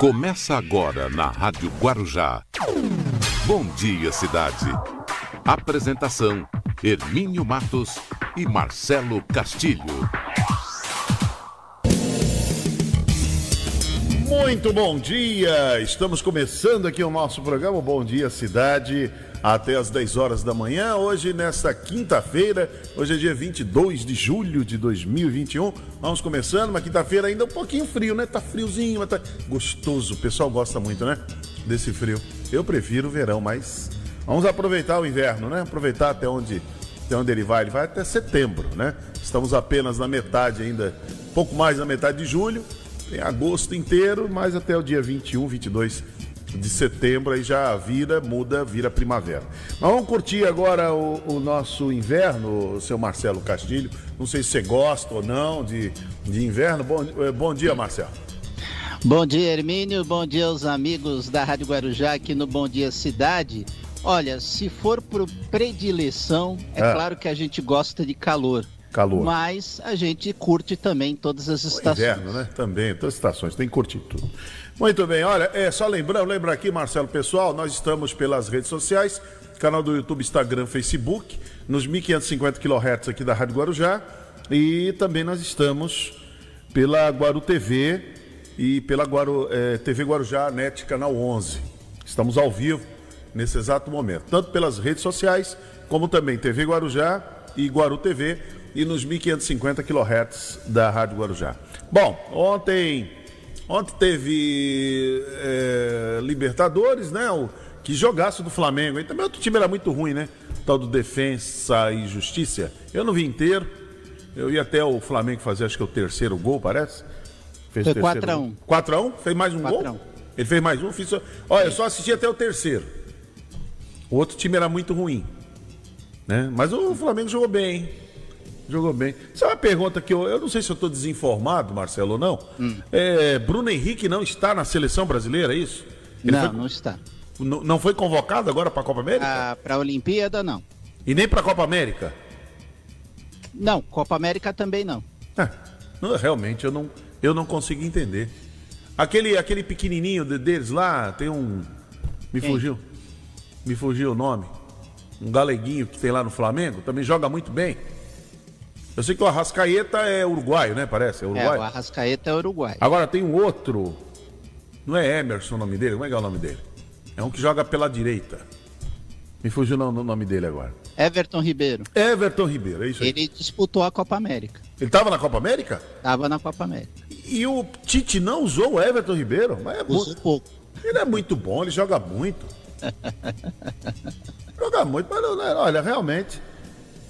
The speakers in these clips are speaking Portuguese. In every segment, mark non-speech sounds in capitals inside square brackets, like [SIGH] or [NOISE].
Começa agora na Rádio Guarujá. Bom dia, cidade. Apresentação: Hermínio Matos e Marcelo Castilho. Muito bom dia! Estamos começando aqui o nosso programa Bom Dia Cidade até as 10 horas da manhã. Hoje, nesta quinta-feira, hoje é dia 22 de julho de 2021. Vamos começando, uma quinta-feira ainda um pouquinho frio, né? Tá friozinho, mas tá gostoso. O pessoal gosta muito, né? Desse frio. Eu prefiro o verão, mas vamos aproveitar o inverno, né? Aproveitar até onde, até onde ele vai. Ele vai até setembro, né? Estamos apenas na metade ainda, pouco mais da metade de julho. Tem agosto inteiro, mas até o dia 21, 22 de setembro aí já vira, muda, vira primavera. Mas vamos curtir agora o, o, nosso inverno, seu Marcelo Castilho. Não sei se você gosta ou não de, de inverno. Bom, eh, bom dia, Marcelo. Bom dia, Hermínio. Bom dia aos amigos da Rádio Guarujá aqui no Bom Dia Cidade. Olha, se for por predileção, é, é. claro que a gente gosta de calor. Calor. Mas a gente curte também todas as estações. O inverno, né? Também, todas as estações, tem que curtir tudo. Muito bem, olha, é só lembrando, lembra aqui, Marcelo Pessoal, nós estamos pelas redes sociais, canal do YouTube, Instagram, Facebook, nos 1550 kHz aqui da Rádio Guarujá, e também nós estamos pela Guaru TV e pela Guaru, é, TV Guarujá Net Canal 11. Estamos ao vivo nesse exato momento, tanto pelas redes sociais, como também TV Guarujá e Guaru TV e nos 1550 kHz da Rádio Guarujá. Bom, ontem Ontem teve é, Libertadores, né? O, que jogaço do Flamengo. E também outro time era muito ruim, né? Tal do Defensa e Justiça. Eu não vi inteiro. Eu ia até o Flamengo fazer, acho que é o terceiro gol, parece. Fez Foi 4x1. 4x1? Fez mais um 4 gol? Ele fez mais um? Fiz só... Olha, eu só assisti até o terceiro. O outro time era muito ruim. Né? Mas o Flamengo jogou bem, hein? Jogou bem. Isso é uma pergunta que eu, eu não sei se eu estou desinformado, Marcelo, ou não. Hum. É, Bruno Henrique não está na seleção brasileira, é isso? Ele não, foi, não está. Não, não foi convocado agora para a Copa América? Ah, para a Olimpíada, não. E nem para a Copa América? Não, Copa América também não. É, não. Realmente, eu não, eu não consigo entender. Aquele, aquele pequenininho deles lá, tem um... Me Quem? fugiu. Me fugiu o nome. Um galeguinho que tem lá no Flamengo, também joga muito bem. Eu sei que o Arrascaeta é uruguaio, né? Parece. É, uruguaio. é o Arrascaeta é uruguaio. Agora tem um outro. Não é Emerson o nome dele? Como é que é o nome dele? É um que joga pela direita. Me fugiu o nome dele agora. Everton Ribeiro. Everton Ribeiro, é isso aí. Ele disputou a Copa América. Ele estava na Copa América? Estava na Copa América. E o Tite não usou o Everton Ribeiro? Mas é Usou muito... pouco. Ele é muito bom, ele joga muito. [LAUGHS] joga muito, mas não, olha, realmente.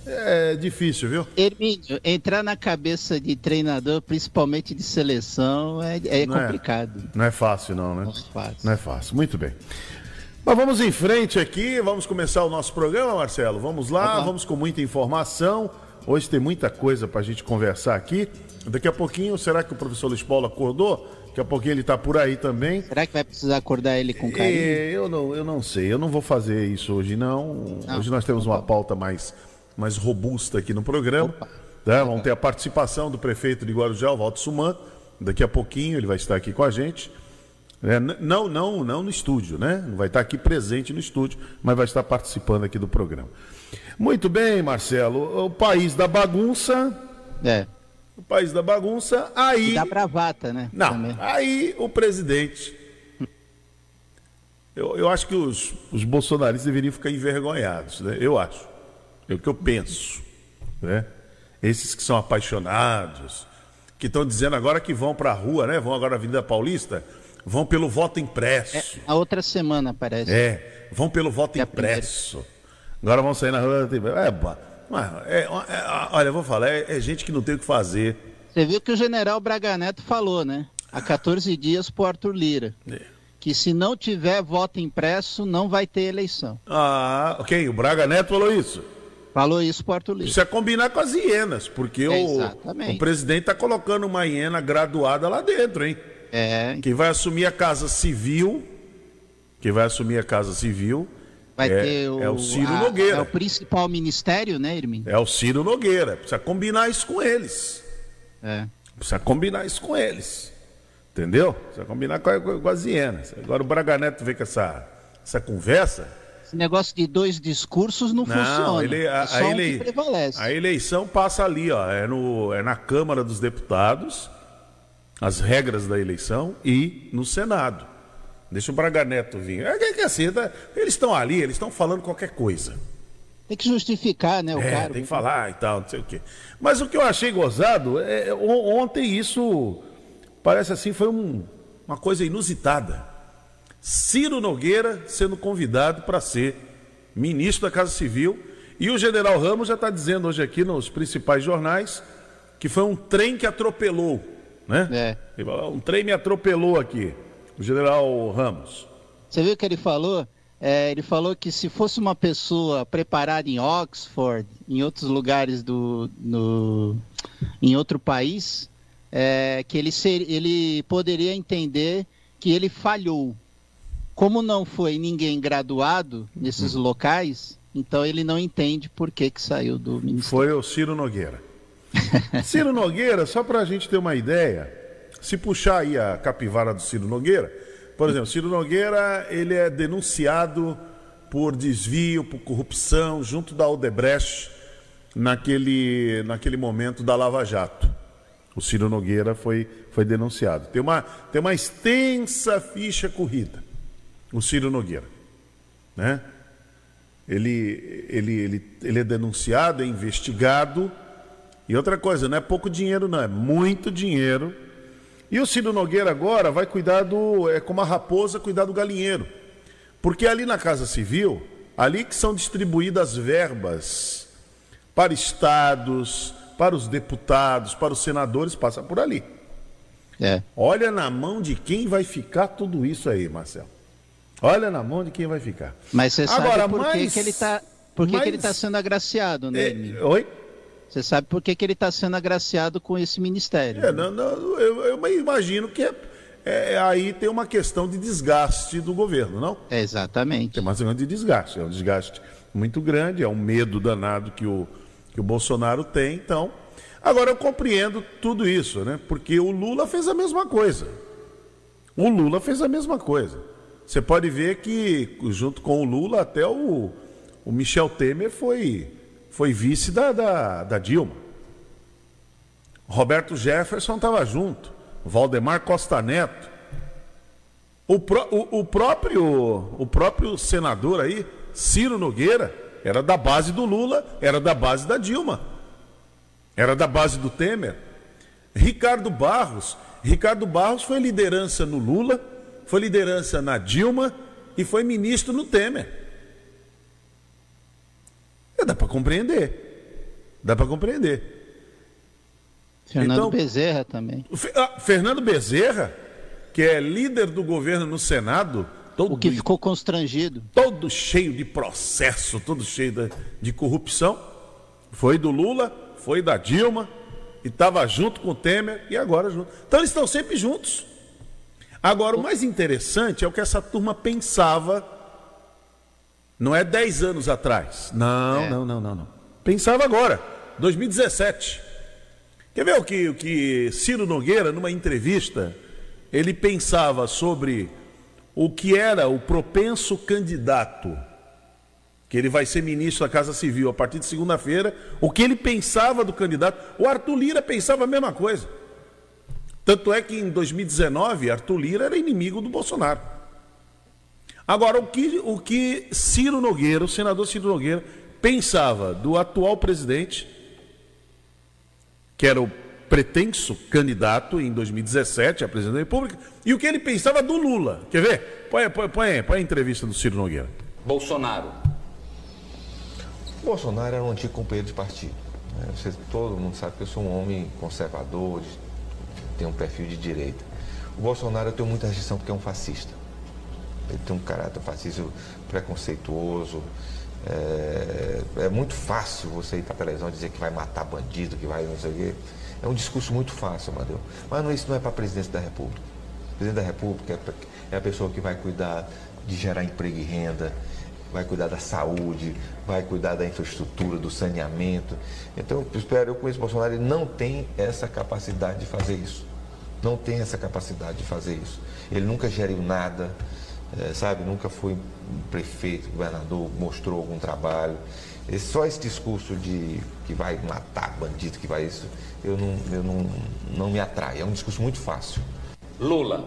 É difícil, viu? Hermínio, entrar na cabeça de treinador, principalmente de seleção, é, é não é. complicado. É, não é fácil, não, né? Não é fácil. Não é fácil. Muito bem. Mas vamos em frente aqui, vamos começar o nosso programa, Marcelo. Vamos lá, uhum. vamos com muita informação. Hoje tem muita coisa para a gente conversar aqui. Daqui a pouquinho, será que o professor Luiz Paulo acordou? Daqui a pouquinho ele está por aí também. Será que vai precisar acordar ele com carinho? É, eu, não, eu não sei, eu não vou fazer isso hoje, não. não hoje nós temos uma pauta mais mais robusta aqui no programa. Né? Vamos ter a participação do prefeito de Guarujá, o Walter Suman. Daqui a pouquinho ele vai estar aqui com a gente. É, não, não, não no estúdio, né? Não vai estar aqui presente no estúdio, mas vai estar participando aqui do programa. Muito bem, Marcelo. O país da bagunça. É. O país da bagunça. Aí. E da bravata, né? Não. Também. Aí o presidente. Eu, eu acho que os, os bolsonaristas deveriam ficar envergonhados, né? Eu acho. É o que eu penso. Né? Esses que são apaixonados, que estão dizendo agora que vão para a rua, né? vão agora à Avenida Paulista, vão pelo voto impresso. É, a outra semana, parece. É, vão pelo voto é impresso. Agora vão sair na rua. É, é, é, olha, eu vou falar, é, é, gente que não tem o que fazer. Você viu que o general Braga Neto falou, né? Há 14 dias pro Arthur Lira. É. Que se não tiver voto impresso, não vai ter eleição. Ah, ok. O Braga Neto falou isso. Falou isso Porto Livre. Precisa combinar com as hienas, porque o, o, presidente está colocando uma hiena graduada lá dentro, hein? É. Quem vai assumir a casa civil, quem vai assumir a casa civil Vai é, ter o, é o Ciro a- Nogueira. É o principal ministério, né, Hermínio? É o Ciro Nogueira. Precisa combinar isso com eles. É. Precisa combinar isso com eles. Entendeu? Precisa combinar com, a- com as hienas. Agora o Braga Neto vem com essa, essa conversa. Esse negócio de dois discursos não, Não, funciona. ele, a, é só a um ele- prevalece. a eleição passa ali, ó, é, no, é na Câmara dos Deputados, as regras da eleição, e no Senado. Deixa o Braga Neto vir. É que, que assim, tá- eles estão ali, eles estão falando qualquer coisa. Tem que justificar, né, o É, cara. tem que falar e tal, não sei o quê. Mas o que eu achei gozado, é, on- ontem isso parece assim, foi um- uma coisa inusitada. Ciro Nogueira sendo convidado para ser ministro da Casa Civil. E o general Ramos já está dizendo hoje aqui nos principais jornais que foi um trem que atropelou. Né? É. Um trem me atropelou aqui. O general Ramos. Você viu o que ele falou? É, ele falou que se fosse uma pessoa preparada em Oxford, em outros lugares do, no, em outro país, é, que ele, ser, ele poderia entender que ele falhou. Como não foi ninguém graduado nesses locais, então ele não entende por que, que saiu do ministério. Foi o Ciro Nogueira. [LAUGHS] Ciro Nogueira, só para a gente ter uma ideia, se puxar aí a capivara do Ciro Nogueira, por exemplo, Ciro Nogueira, ele é denunciado por desvio, por corrupção, junto da Odebrecht, naquele, naquele momento da Lava Jato. O Ciro Nogueira foi, foi denunciado. Tem uma, tem uma extensa ficha corrida, o Ciro Nogueira. Né? Ele, ele, ele, ele é denunciado, é investigado. E outra coisa, não é pouco dinheiro, não, é muito dinheiro. E o Ciro Nogueira agora vai cuidar do. É como a raposa cuidar do galinheiro. Porque ali na Casa Civil, ali que são distribuídas verbas para estados, para os deputados, para os senadores, passa por ali. É. Olha na mão de quem vai ficar tudo isso aí, Marcelo. Olha na mão de quem vai ficar. Mas você sabe Agora, por que, mais- que ele está por que, que ele mais- tá sendo agraciado, né? É, oi? Você sabe por que, que ele está sendo agraciado com esse ministério? É, não, não, eu, eu imagino que é, é- aí tem uma questão de desgaste do governo, não? É, exatamente. Tem uma questão de desgaste. É um desgaste muito grande, é um medo danado que o, que o Bolsonaro tem. Então, agora eu compreendo tudo isso, né? Porque o Lula fez a mesma coisa. O Lula fez a mesma coisa. Você pode ver que, junto com o Lula, até o, o Michel Temer foi, foi vice da, da, da Dilma. Roberto Jefferson estava junto. Valdemar Costa Neto. O, pró- o- o próprio, o próprio senador aí, Ciro Nogueira, era da base do Lula, era da base da Dilma. Era da base do Temer. Ricardo Barros. Ricardo Barros foi liderança no Lula, foi liderança na Dilma e foi ministro no Temer. É, dá para compreender. Dá para compreender. Fernando Então- Bezerra também. Ah, Fernando Bezerra, que é líder do governo no Senado, todo, O que ficou constrangido. todo cheio de processo, todo cheio de, de corrupção, foi do Lula, foi da Dilma, e estava junto com o Temer, e agora junto. Então eles estão sempre juntos. Agora, o mais interessante é o que essa turma pensava, não é 10 anos atrás. Não, É. não, não, não, não. Pensava agora, 2017. Quer ver o que, o que Ciro Nogueira, numa entrevista, ele pensava sobre o que era o propenso candidato, que ele vai ser ministro da Casa Civil a partir de segunda-feira, o que ele pensava do candidato. O Arthur Lira pensava a mesma coisa. Tanto é que em 2019, Arthur Lira era inimigo do Bolsonaro. Agora, o que, o que Ciro Nogueira, o senador Ciro Nogueira, pensava do atual presidente, que era o pretenso candidato em 2017 a presidente da República, e o que ele pensava do Lula. Quer ver? Põe, põe, põe, põe a entrevista do Ciro Nogueira. Bolsonaro. Bolsonaro era um antigo companheiro de partido. né? Você- todo mundo sabe que eu sou um homem conservador, de- tenho um perfil de direita. O Bolsonaro eu tenho muita restrição porque é um fascista. Ele tem um caráter fascista preconceituoso. É, é muito fácil você ir para a televisão dizer que vai matar bandido, que vai não sei o quê. É um discurso muito fácil, Amadeu. Mas não, isso não é para a presidência da República. O presidente da República é, é a pessoa que vai cuidar de gerar emprego e renda, vai cuidar da saúde, vai cuidar da infraestrutura, do saneamento. Então, eu espero, eu conheço o Bolsonaro, ele não tem essa capacidade de fazer isso. Não tem essa capacidade de fazer isso. Ele nunca geriu nada, é, sabe? Nunca foi prefeito, governador, mostrou algum trabalho. Esse, só esse discurso de que vai matar bandido, que vai isso, eu não, eu não, não me atrai. É um discurso muito fácil. Lula.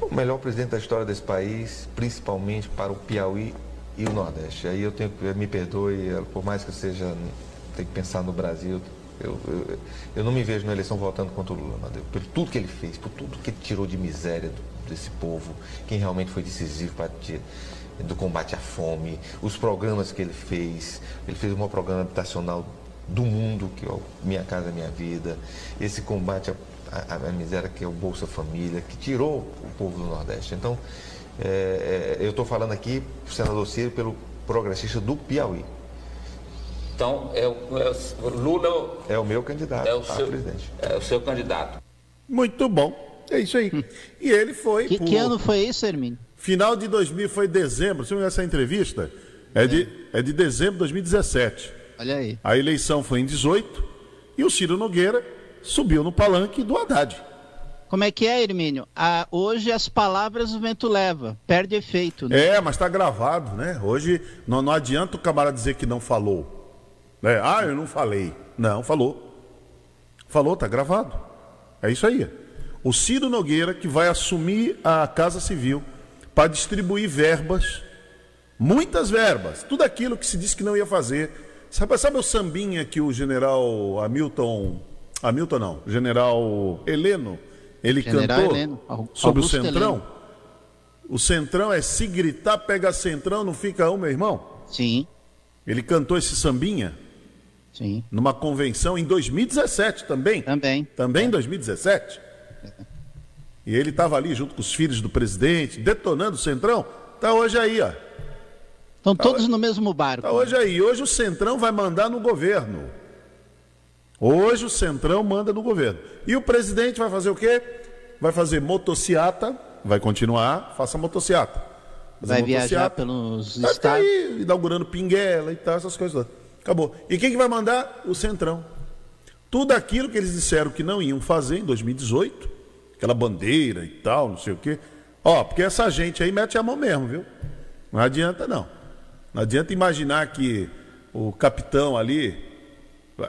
O melhor presidente da história desse país, principalmente para o Piauí e o Nordeste. Aí eu tenho que, me perdoe, por mais que eu seja, tem que pensar no Brasil, eu, eu, eu, não me vejo na eleição votando contra o Lula, Madeu, por tudo que ele fez, por tudo que ele tirou de miséria do, desse povo, quem realmente foi decisivo para do combate à fome, os programas que ele fez. Ele fez o maior programa habitacional do mundo, que é o Minha Casa Minha Vida, esse combate à, à, à miséria que é o Bolsa Família, que tirou o povo do Nordeste. Então, é, é, eu estou falando aqui, senador Ciro, pelo progressista do Piauí. Então, é o, é o Lula é o meu candidato é o a seu, presidente. É o seu candidato. Muito bom. É isso aí. E ele foi. Que, por... que ano foi isso, Hermínio? Final de 2000, foi dezembro. Se não essa entrevista, é de, é de dezembro de 2017. Olha aí. A eleição foi em 18 e o Ciro Nogueira subiu no palanque do Haddad. Como é que é, Hermínio? Ah, hoje as palavras o vento leva, perde efeito. Né? É, mas está gravado, né? Hoje não, não adianta o camarada dizer que não falou. Né? Ah, eu não falei. Não, falou. Falou, tá gravado. É isso aí. O Ciro Nogueira que vai assumir a Casa Civil para distribuir verbas, muitas verbas, tudo aquilo que se disse que não ia fazer. Sabe, sabe o sambinha que o general Hamilton, Hamilton não, general Heleno, ele General cantou Heleno, Augusto sobre o Centrão? Heleno. O Centrão é se gritar, pega Centrão, não fica um, meu irmão? Sim, Ele cantou esse sambinha sim. numa convenção em 2017 também. Também. Também em 2017. E ele estava ali junto com os filhos do presidente, detonando o Centrão. Tá hoje aí, ó. Estão todos no mesmo barco. Tá hoje aí. Hoje o Centrão vai mandar no governo. Hoje o Centrão manda no governo. E o presidente vai fazer o quê? Vai fazer motociata, vai continuar, faça motociata. Fazer Vai viajar motociata. pelos Vai ficar estados. aí, inaugurando pinguela e tal, essas coisas lá. Acabou. E quem que vai mandar? O Centrão. Tudo aquilo que eles disseram que não iam fazer em 2018, aquela bandeira e tal, não sei o quê. Ó, porque essa gente aí mete a mão mesmo, viu? Não adianta não. Não adianta imaginar que o capitão ali,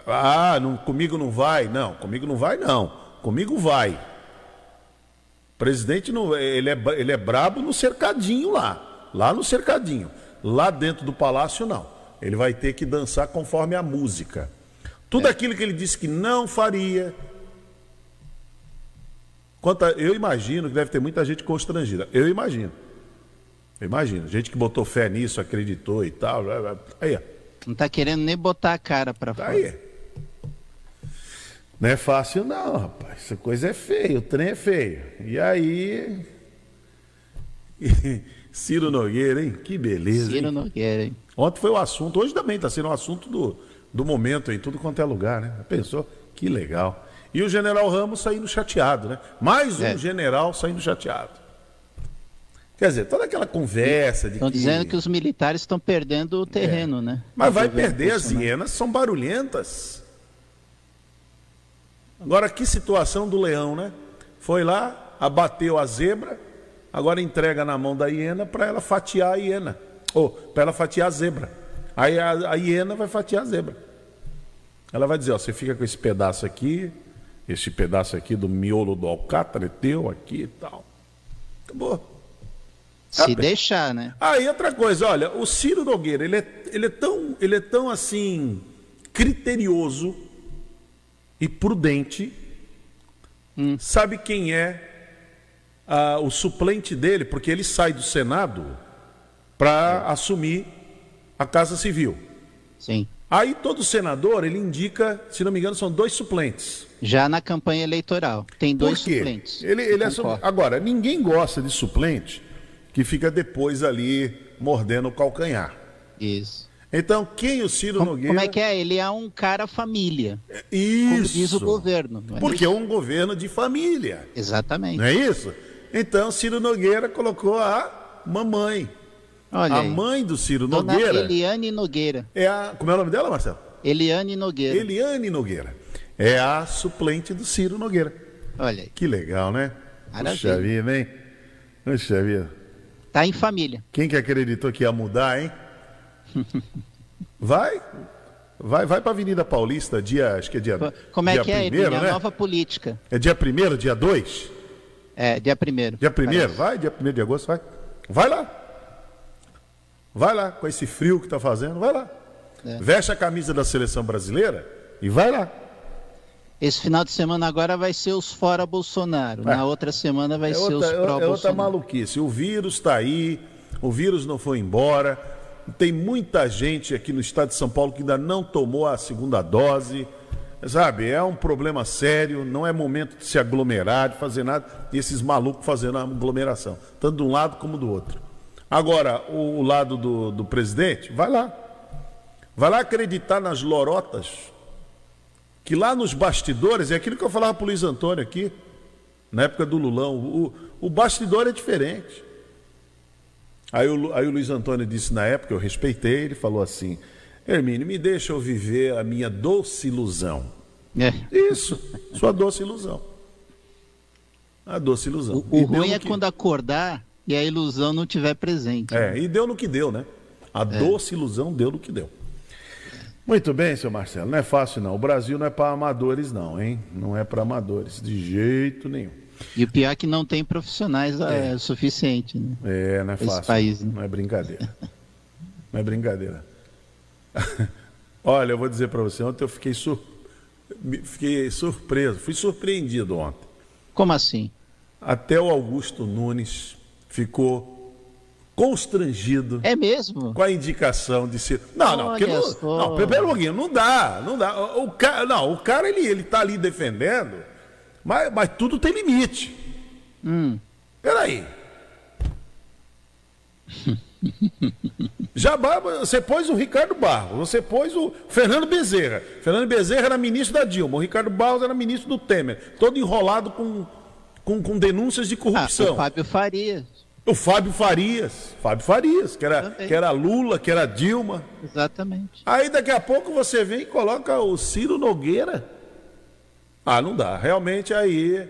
ah, não, comigo não vai. Não, comigo não vai não. Comigo vai. O presidente não, ele é, ele é brabo no cercadinho lá, lá no cercadinho. Lá dentro do palácio não. Ele vai ter que dançar conforme a música. Tudo aquilo que ele disse que não faria. Quanto a- eu imagino que deve ter muita gente constrangida. Eu imagino. Eu imagino. Gente que botou fé nisso, acreditou e tal. Aí, ó. Não tá querendo nem botar a cara pra Tá fora. aí. Não é fácil não, rapaz. Essa coisa é feia, o trem é feio. E aí. [LAUGHS] Ciro Nogueira, hein? Que beleza. Ciro hein? Nogueira, hein? Ontem foi o assunto, hoje também está sendo o assunto do, do momento em tudo quanto é lugar, né? Pensou? Que legal. E o general Ramos saindo chateado, né? Mais um É. general saindo chateado. Quer dizer, toda aquela conversa de Estão que... dizendo que os militares estão perdendo o terreno, né? Mas vai governo perder, as Bolsonaro. hienas são barulhentas. Agora, que situação do leão, né? Foi lá, abateu a zebra, agora entrega na mão da hiena para ela fatiar a hiena. Ou para ela fatiar a zebra. Aí a, a hiena vai fatiar a zebra. Ela vai dizer, ó, você fica com esse pedaço aqui, esse pedaço aqui do miolo do alcatra é teu aqui e tal. Acabou. Se Ah, deixar, né? Aí outra coisa, olha, o Ciro Nogueira, ele é, ele é, tão, ele é tão assim criterioso e prudente. Sabe quem é ah, o suplente dele? Porque ele sai do Senado para assumir a Casa Civil. Sim. Aí todo senador, ele indica, se não me engano, são dois suplentes. Já na campanha eleitoral. Tem dois Por quê? suplentes. Ele, ele é. Agora, ninguém gosta de suplente que fica depois ali mordendo o calcanhar. Isso. Então, quem o Ciro Como, Nogueira. como é que é? Ele é um cara família. Isso. Como diz o governo. é Porque isso? é um governo de família. Exatamente. Não é isso? Então, Ciro Nogueira colocou a mamãe. Olha a aí. mãe do Ciro Dona Nogueira Eliane Nogueira. é a. Como é o nome dela, Marcelo? Eliane Nogueira. Eliane Nogueira. É a suplente do Ciro Nogueira. Olha aí. Que legal, né? Maravilha. Puxa vida, hein? Puxa vida. Tá em família. Quem que acreditou que ia mudar, hein? Vai. Vai, vai para Avenida Paulista, dia, acho que é dia, Co- Como é dia que é, primeiro, Hermínio? né? A nova política. É dia primeiro, dia 2? É, dia primeiro. Dia primeiro, parece. vai, dia primeiro de agosto, vai. Vai lá. Vai lá, com esse frio que tá fazendo, vai lá. É. Veste a camisa da seleção brasileira e vai lá. Esse final de semana agora vai ser os fora Bolsonaro. É. Na outra semana vai É ser outra, os é- é outra maluquice. O vírus está aí, o vírus não foi embora. Tem muita gente aqui no estado de São Paulo que ainda não tomou a segunda dose. Sabe, é um problema sério, não é momento de se aglomerar, de fazer nada. E esses malucos fazendo a aglomeração, tanto de um lado como do outro. Agora, o, o lado do, do presidente, vai lá. Vai lá acreditar nas lorotas que lá nos bastidores, é aquilo que eu falava para o Luiz Antônio aqui, na época do Lulão, o, o bastidor é diferente. Aí o, aí o Luiz Antônio disse na época, eu respeitei, ele falou assim: Hermínio, me deixa eu viver a minha doce ilusão. É. Isso, sua doce ilusão. A doce ilusão. O, o ruim é que- quando acordar e a ilusão não tiver presente. É, e deu no que deu, né? A doce ilusão deu no que deu. Muito bem, seu Marcelo, não é fácil não. O Brasil não é para amadores, não, hein? Não é para amadores, de jeito nenhum. E o pior é que não tem profissionais é. suficiente, né? É, não é Esse fácil. país, né? Não é brincadeira. Não é brincadeira. [LAUGHS] Olha, eu vou dizer para você, ontem eu fiquei, sur... fiquei surpreso, fui surpreendido ontem. Como assim? Até o Augusto Nunes ficou constrangido É mesmo? com a indicação de ser. Não, não, porque não, não, um pouquinho, não dá, não dá. O, o cara, não, o cara ele, ele tá ali defendendo, mas, mas tudo tem limite. Hum. Peraí. Já você pôs o Ricardo Barros, você pôs o Fernando Bezerra. Fernando Bezerra era ministro da Dilma, o Ricardo Barros era ministro do Temer, todo enrolado com, com, com denúncias de Ah, corrupção. o Fábio Farias. O Fábio Farias, Fábio Farias, que era, Também. que era Lula, que era Dilma. Exatamente. Aí daqui a pouco você vem e coloca o Ciro Nogueira. Ah, não dá. Realmente aí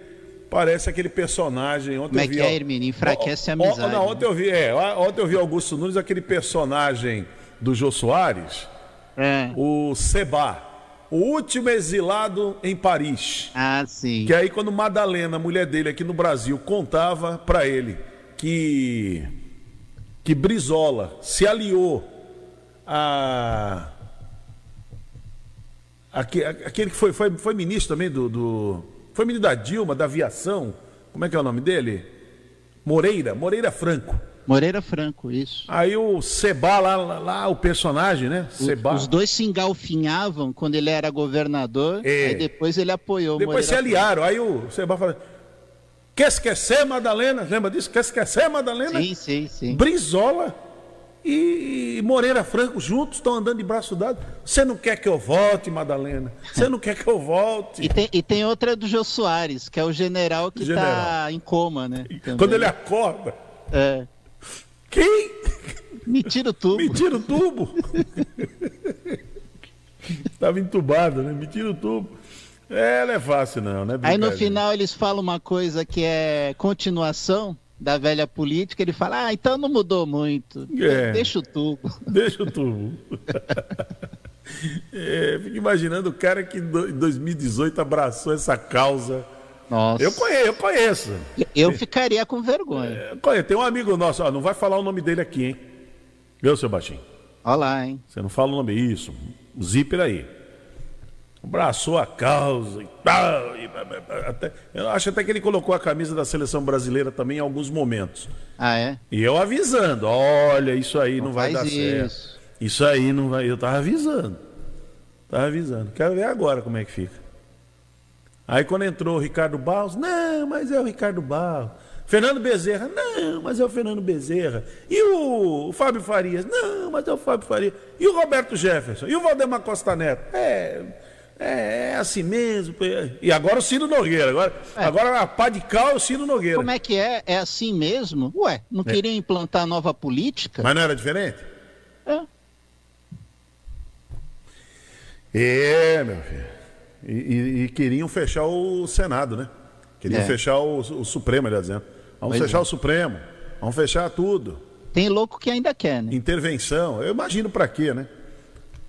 parece aquele personagem. Ontem Como é eu vi, que é, Hermínio? Enfraquece a amizade, Não, né? ontem eu vi, é, ontem eu vi Augusto Nunes, aquele personagem do Jô Soares, É. o Seba, o último exilado em Paris. Ah, sim. Que aí quando Madalena, a mulher dele aqui no Brasil, contava para ele que que Brizola se aliou a aque- aquele que foi, foi, foi ministro também do, do foi ministro da Dilma, da aviação, como é que é o nome dele? Moreira, Moreira Franco. Moreira Franco, isso. Aí o Seba lá, lá, lá, o personagem, né? Seba. Os dois se engalfinhavam quando ele era governador, É. aí depois ele apoiou Depois se Moreira aliaram. Aí o Seba fala: Quer esquecer, Madalena? Lembra disso? Quer esquecer, Madalena? Sim, sim, sim. Brizola e Moreira Franco juntos estão andando de braço dado. Você não quer que eu volte, Madalena? Você não quer que eu volte? E tem, e tem outra do Jô Soares, que é o general que General. tá em coma, né? Também. Quando ele acorda, É. quem? Me tira o tubo. Me tira o tubo. [LAUGHS] Estava entubado, né? Me tira o tubo. É, não é fácil não, né? Aí no final eles falam uma coisa que é continuação da velha política, ele fala, ah, então não mudou muito. É. Deixa o tubo. [LAUGHS] Deixa o tubo. [LAUGHS] É, fico imaginando o cara que em do- em 2018 abraçou essa causa. Nossa. Eu conheço, eu conheço. Eu ficaria com vergonha. Conheço. Tem um amigo nosso, ó, não vai falar o nome dele aqui, hein? Viu, seu baixinho? Olha lá, hein? Você não fala o nome, isso. Zíper aí. Abraçou a causa e tal. e até- eu acho até que ele colocou a camisa da seleção brasileira também em alguns momentos. Ah, é? E eu avisando, olha, isso aí não, Não vai dar certo. isso. Isso aí não vai. Eu tava avisando. Tava avisando. Quero ver agora como é que fica. Aí quando entrou o Ricardo Barros, não, mas é o Ricardo Barros. Fernando Bezerra, não, mas é o Fernando Bezerra. E o, o Fábio Farias, não, mas é o Fábio Farias. E o Roberto Jefferson? E o Valdemar Costa Neto? É. É, é assim mesmo. E agora o Ciro Nogueira. Agora, É. agora a pá de cal é o Ciro Nogueira. Como é que é? É assim mesmo? Ué, não queriam implantar nova política? Mas não era diferente? É. É, meu filho. E, e- e queriam fechar o Senado, né? Queriam É. fechar o, o Supremo, aliás, dizendo. Vamos Pois fechar é. o Supremo. Vamos fechar tudo. Tem louco que ainda quer, né? Intervenção. Eu imagino pra quê, né?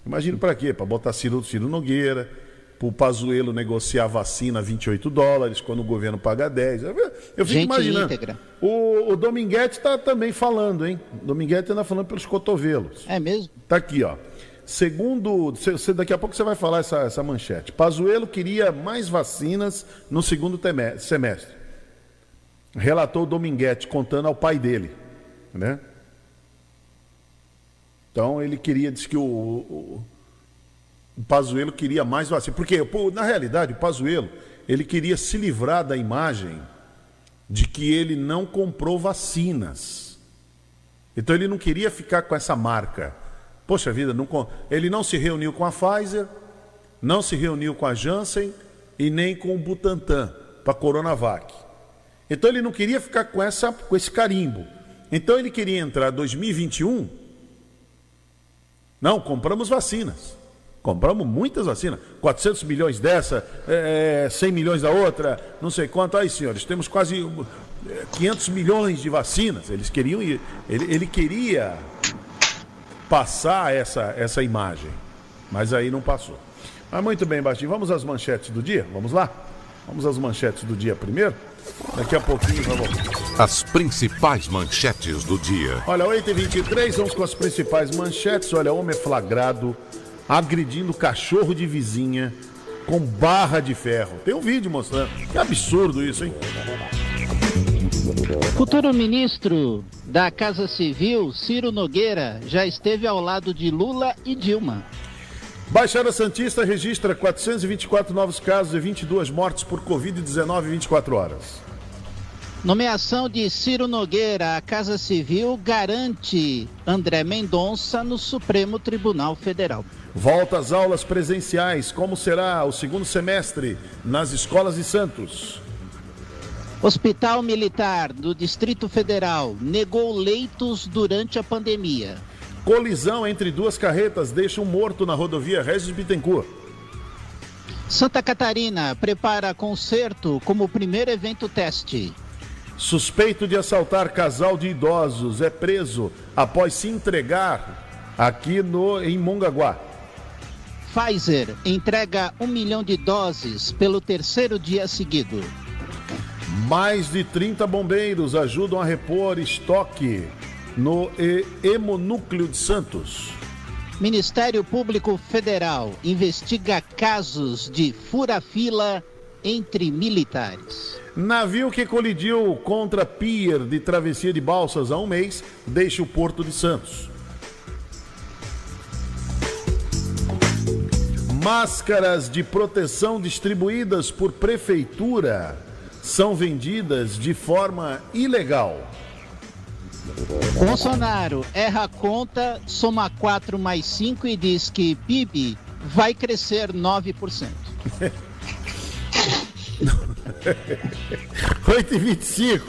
Imagino pra quê? Pra botar Ciro, Ciro Nogueira, pro Pazuello negociar vacina a 28 dólares, quando o governo paga 10. Eu, eu fico Gente imaginando. íntegra. O, o Dominguete tá também falando, hein? O Dominguete anda falando pelos cotovelos. É mesmo? Tá aqui, ó. Segundo, cê- daqui a pouco você vai falar essa, essa manchete. Pazuello queria mais vacinas no segundo semestre. Relatou o Dominguete contando ao pai dele, né? Então ele queria, disse que o, o, o Pazuello queria mais vacina. Porque, pô, na realidade, o Pazuello, ele queria se livrar da imagem de que ele não comprou vacinas. Então ele não queria ficar com essa marca. Poxa vida, não ele não se reuniu com a Pfizer, não se reuniu com a Janssen e nem com o Butantan para a Coronavac. Então ele não queria ficar com, essa, com esse carimbo. Então ele queria entrar 2021. Não, compramos vacinas. Compramos muitas vacinas. 400 milhões dessa, é, 100 milhões da outra, não sei quanto. Aí, senhores, temos quase é, 500 milhões de vacinas. Eles queriam ir. Ele, ele queria passar essa, essa imagem. Mas aí não passou. Mas muito bem, Bastinho. Vamos às manchetes do dia? Vamos lá? Vamos às manchetes do dia primeiro? Daqui a pouquinho vamos. As principais manchetes do dia. Olha, 8h23, vamos com as principais manchetes. Olha, homem flagrado agredindo cachorro de vizinha com barra de ferro. Tem um vídeo mostrando. Que absurdo isso, hein? Futuro ministro da Casa Civil, Ciro Nogueira, já esteve ao lado de Lula e Dilma. Baixada Santista registra 424 novos casos e 22 mortes por Covid-19 em 24 horas. Nomeação de Ciro Nogueira à Casa Civil garante André Mendonça no Supremo Tribunal Federal. Volta às aulas presenciais. Como será o segundo semestre nas escolas de Santos? Hospital Militar do Distrito Federal negou leitos durante a pandemia. Colisão entre duas carretas deixa um morto na rodovia Regis Bittencourt. Santa Catarina prepara concerto como primeiro evento teste. Suspeito de assaltar casal de idosos é preso após se entregar aqui no, em Mongaguá. Pfizer entrega um milhão de doses pelo terceiro dia seguido. Mais de 30 bombeiros ajudam a repor estoque no Hemonúcleo de Santos. Ministério Público Federal investiga casos de fura-fila entre militares. Navio que colidiu contra pier de travessia de balsas há um mês deixa o Porto de Santos. Máscaras de proteção distribuídas por prefeitura são vendidas de forma ilegal. Bolsonaro erra a conta, soma 4 mais 5 e diz que PIB vai crescer 9%. 8h25.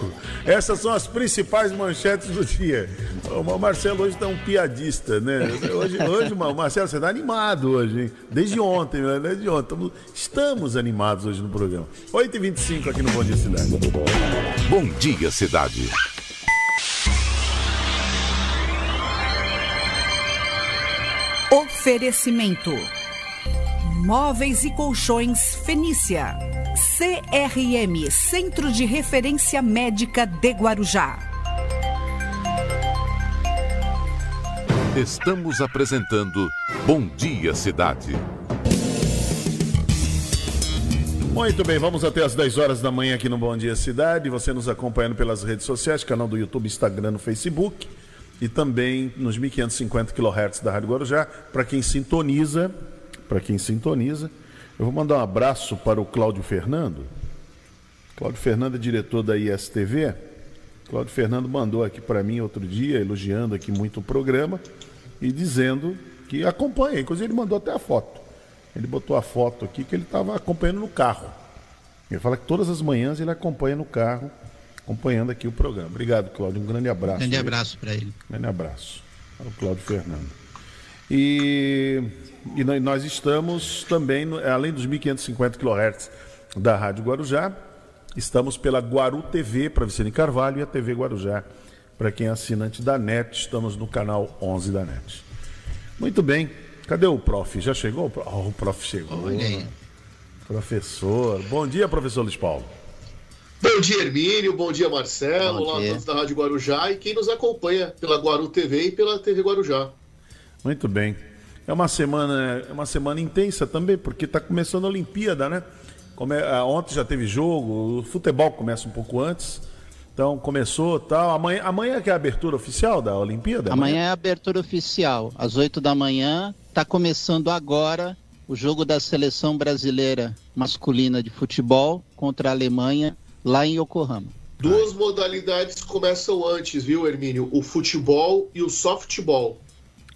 Essas são as principais manchetes do dia. O Marcelo hoje está um piadista, né? Hoje, hoje o Marcelo, você está animado hoje, hein? Desde ontem, né? Desde ontem. Estamos, estamos animados hoje no programa. 8h25 aqui no Bom Dia Cidade. Bom dia, cidade. Oferecimento: Móveis e Colchões Fenícia. CRM Centro de Referência Médica de Guarujá. Estamos apresentando Bom Dia, Cidade. Muito bem, vamos até as 10 horas da manhã aqui no Bom Dia Cidade. Você nos acompanhando pelas redes sociais, canal do YouTube, Instagram, no Facebook e também nos 1550 kHz da Rádio Guarujá. Para quem sintoniza, para quem sintoniza, eu vou mandar um abraço para o Cláudio Fernando. Cláudio Fernando é diretor da ISTV. Cláudio Fernando mandou aqui para mim outro dia, elogiando aqui muito o programa e dizendo que acompanha, inclusive ele mandou até a foto. Ele botou a foto aqui que ele estava acompanhando no carro. Ele fala que todas as manhãs ele acompanha no carro, acompanhando aqui o programa. Obrigado, Cláudio. Um grande abraço. Grande abraço para ele. Grande abraço. Para o Cláudio Fernando. E, e nós estamos também, além dos 1550 kHz da Rádio Guarujá, estamos pela Guaru TV para Vicente Carvalho e a TV Guarujá para quem é assinante da NET. Estamos no canal 11 da NET. Muito bem. Cadê o prof? Já chegou? Oh, o prof chegou. Olha aí. Professor. Bom dia, professor Luiz Paulo. Bom dia, Hermínio. Bom dia, Marcelo, Bom dia. lá da Rádio Guarujá e quem nos acompanha pela Guaru TV e pela TV Guarujá. Muito bem. É uma semana, é uma semana intensa também, porque está começando a Olimpíada, né? Come... Ah, ontem já teve jogo, o futebol começa um pouco antes. Então começou tal. Amanhã, amanhã que é a abertura oficial da Olimpíada? Amanhã, amanhã é a abertura oficial, às 8 da manhã. Está começando agora o jogo da seleção brasileira masculina de futebol contra a Alemanha, lá em Yokohama. Duas modalidades começam antes, viu, Hermínio? O futebol e o softball.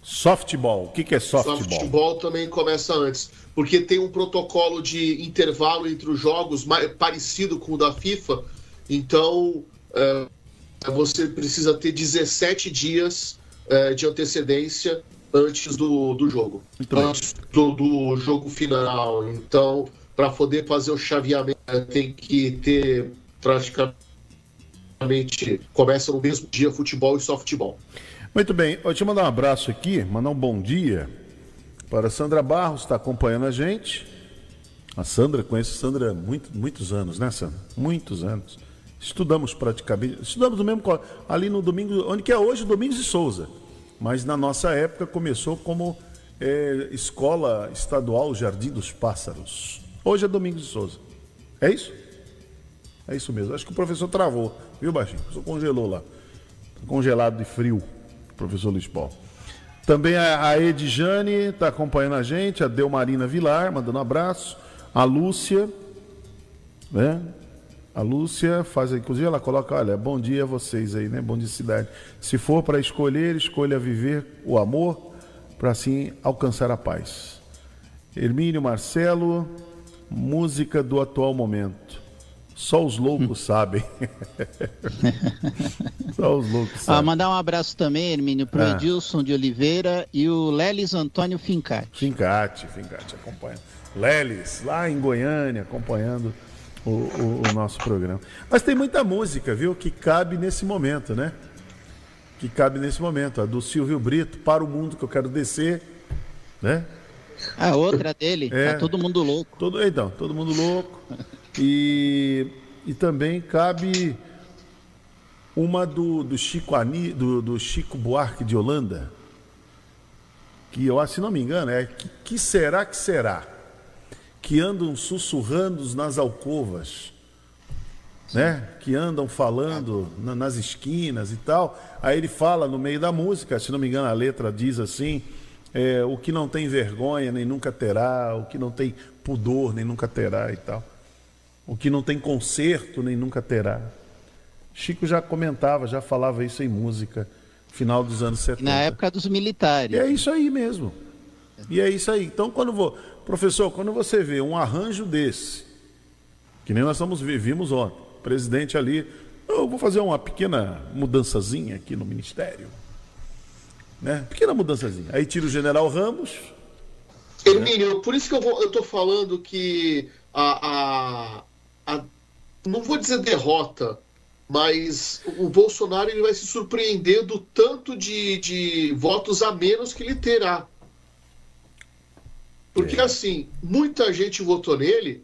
Softball, o que, que é softball? Softball também começa antes, porque tem um protocolo de intervalo entre os jogos parecido com o da FIFA. Então, é, você precisa ter 17 dias é, de antecedência antes do, do jogo. Antes do, do jogo final. Então, para poder fazer o chaveamento, tem que ter praticamente. Começa no mesmo dia futebol e softball. Muito bem, eu te mandar um abraço aqui, mandar um bom dia para Sandra Barros, está acompanhando a gente. A Sandra, conheço a Sandra há muito, muitos anos, né, Sandra? Muitos anos. Estudamos praticamente, estudamos no mesmo ali no domingo, onde que é hoje, Domingos de Souza mas na nossa época começou como é, Escola Estadual Jardim dos Pássaros. Hoje é Domingos de Souza. É isso? É isso mesmo. Acho que o professor travou, viu, Baixinho? O professor congelou lá. Congelado de frio, professor Luiz Paulo. Também a Edjane está acompanhando a gente, a Delmarina Vilar, mandando um abraço. A Lúcia, né? A Lúcia faz, inclusive ela coloca, olha, bom dia a vocês aí, né? Bom dia cidade. Se for para escolher, escolha viver o amor para assim alcançar a paz. Hermínio Marcelo, música do atual momento. Só os loucos [LAUGHS] sabem. [LAUGHS] Só os loucos sabem. Ah, mandar um abraço também, Hermínio, para o ah. Edilson de Oliveira e o Lelis Antônio Fincati. Fincati, Fincati, acompanha. Lelis, lá em Goiânia, acompanhando o, o, o, nosso programa. Mas tem muita música, viu, que cabe nesse momento, né? Que cabe nesse momento. A do Silvio Brito, Para o Mundo que eu quero descer, né? A outra dele, é, tá todo mundo louco. Todo, então, todo mundo louco. [LAUGHS] E, e também cabe uma do, do, Chico Ani, do, do Chico Buarque de Holanda, que eu, se não me engano, é que, que será que será? que andam sussurrando nas alcovas, né? Que andam falando na, nas esquinas e tal. Aí ele fala no meio da música, se não me engano a letra diz assim: é, o que não tem vergonha nem nunca terá, o que não tem pudor nem nunca terá e tal, o que não tem conserto nem nunca terá. Chico já comentava, já falava isso em música, final dos anos 70. Na época dos militares. E é isso aí mesmo. E é isso aí. Então, quando vou, Professor, quando você vê um arranjo desse, que nem nós estamos, vimos ontem, o presidente ali, eu vou fazer uma pequena mudançazinha aqui no ministério. Né? Pequena mudançazinha. Aí tira o general Ramos. Hermínio, né? por isso que eu estou falando que a, a, a, não vou dizer derrota, mas o Bolsonaro ele vai se surpreender do tanto de, de votos a menos que ele terá. Porque, é. assim, muita gente votou nele,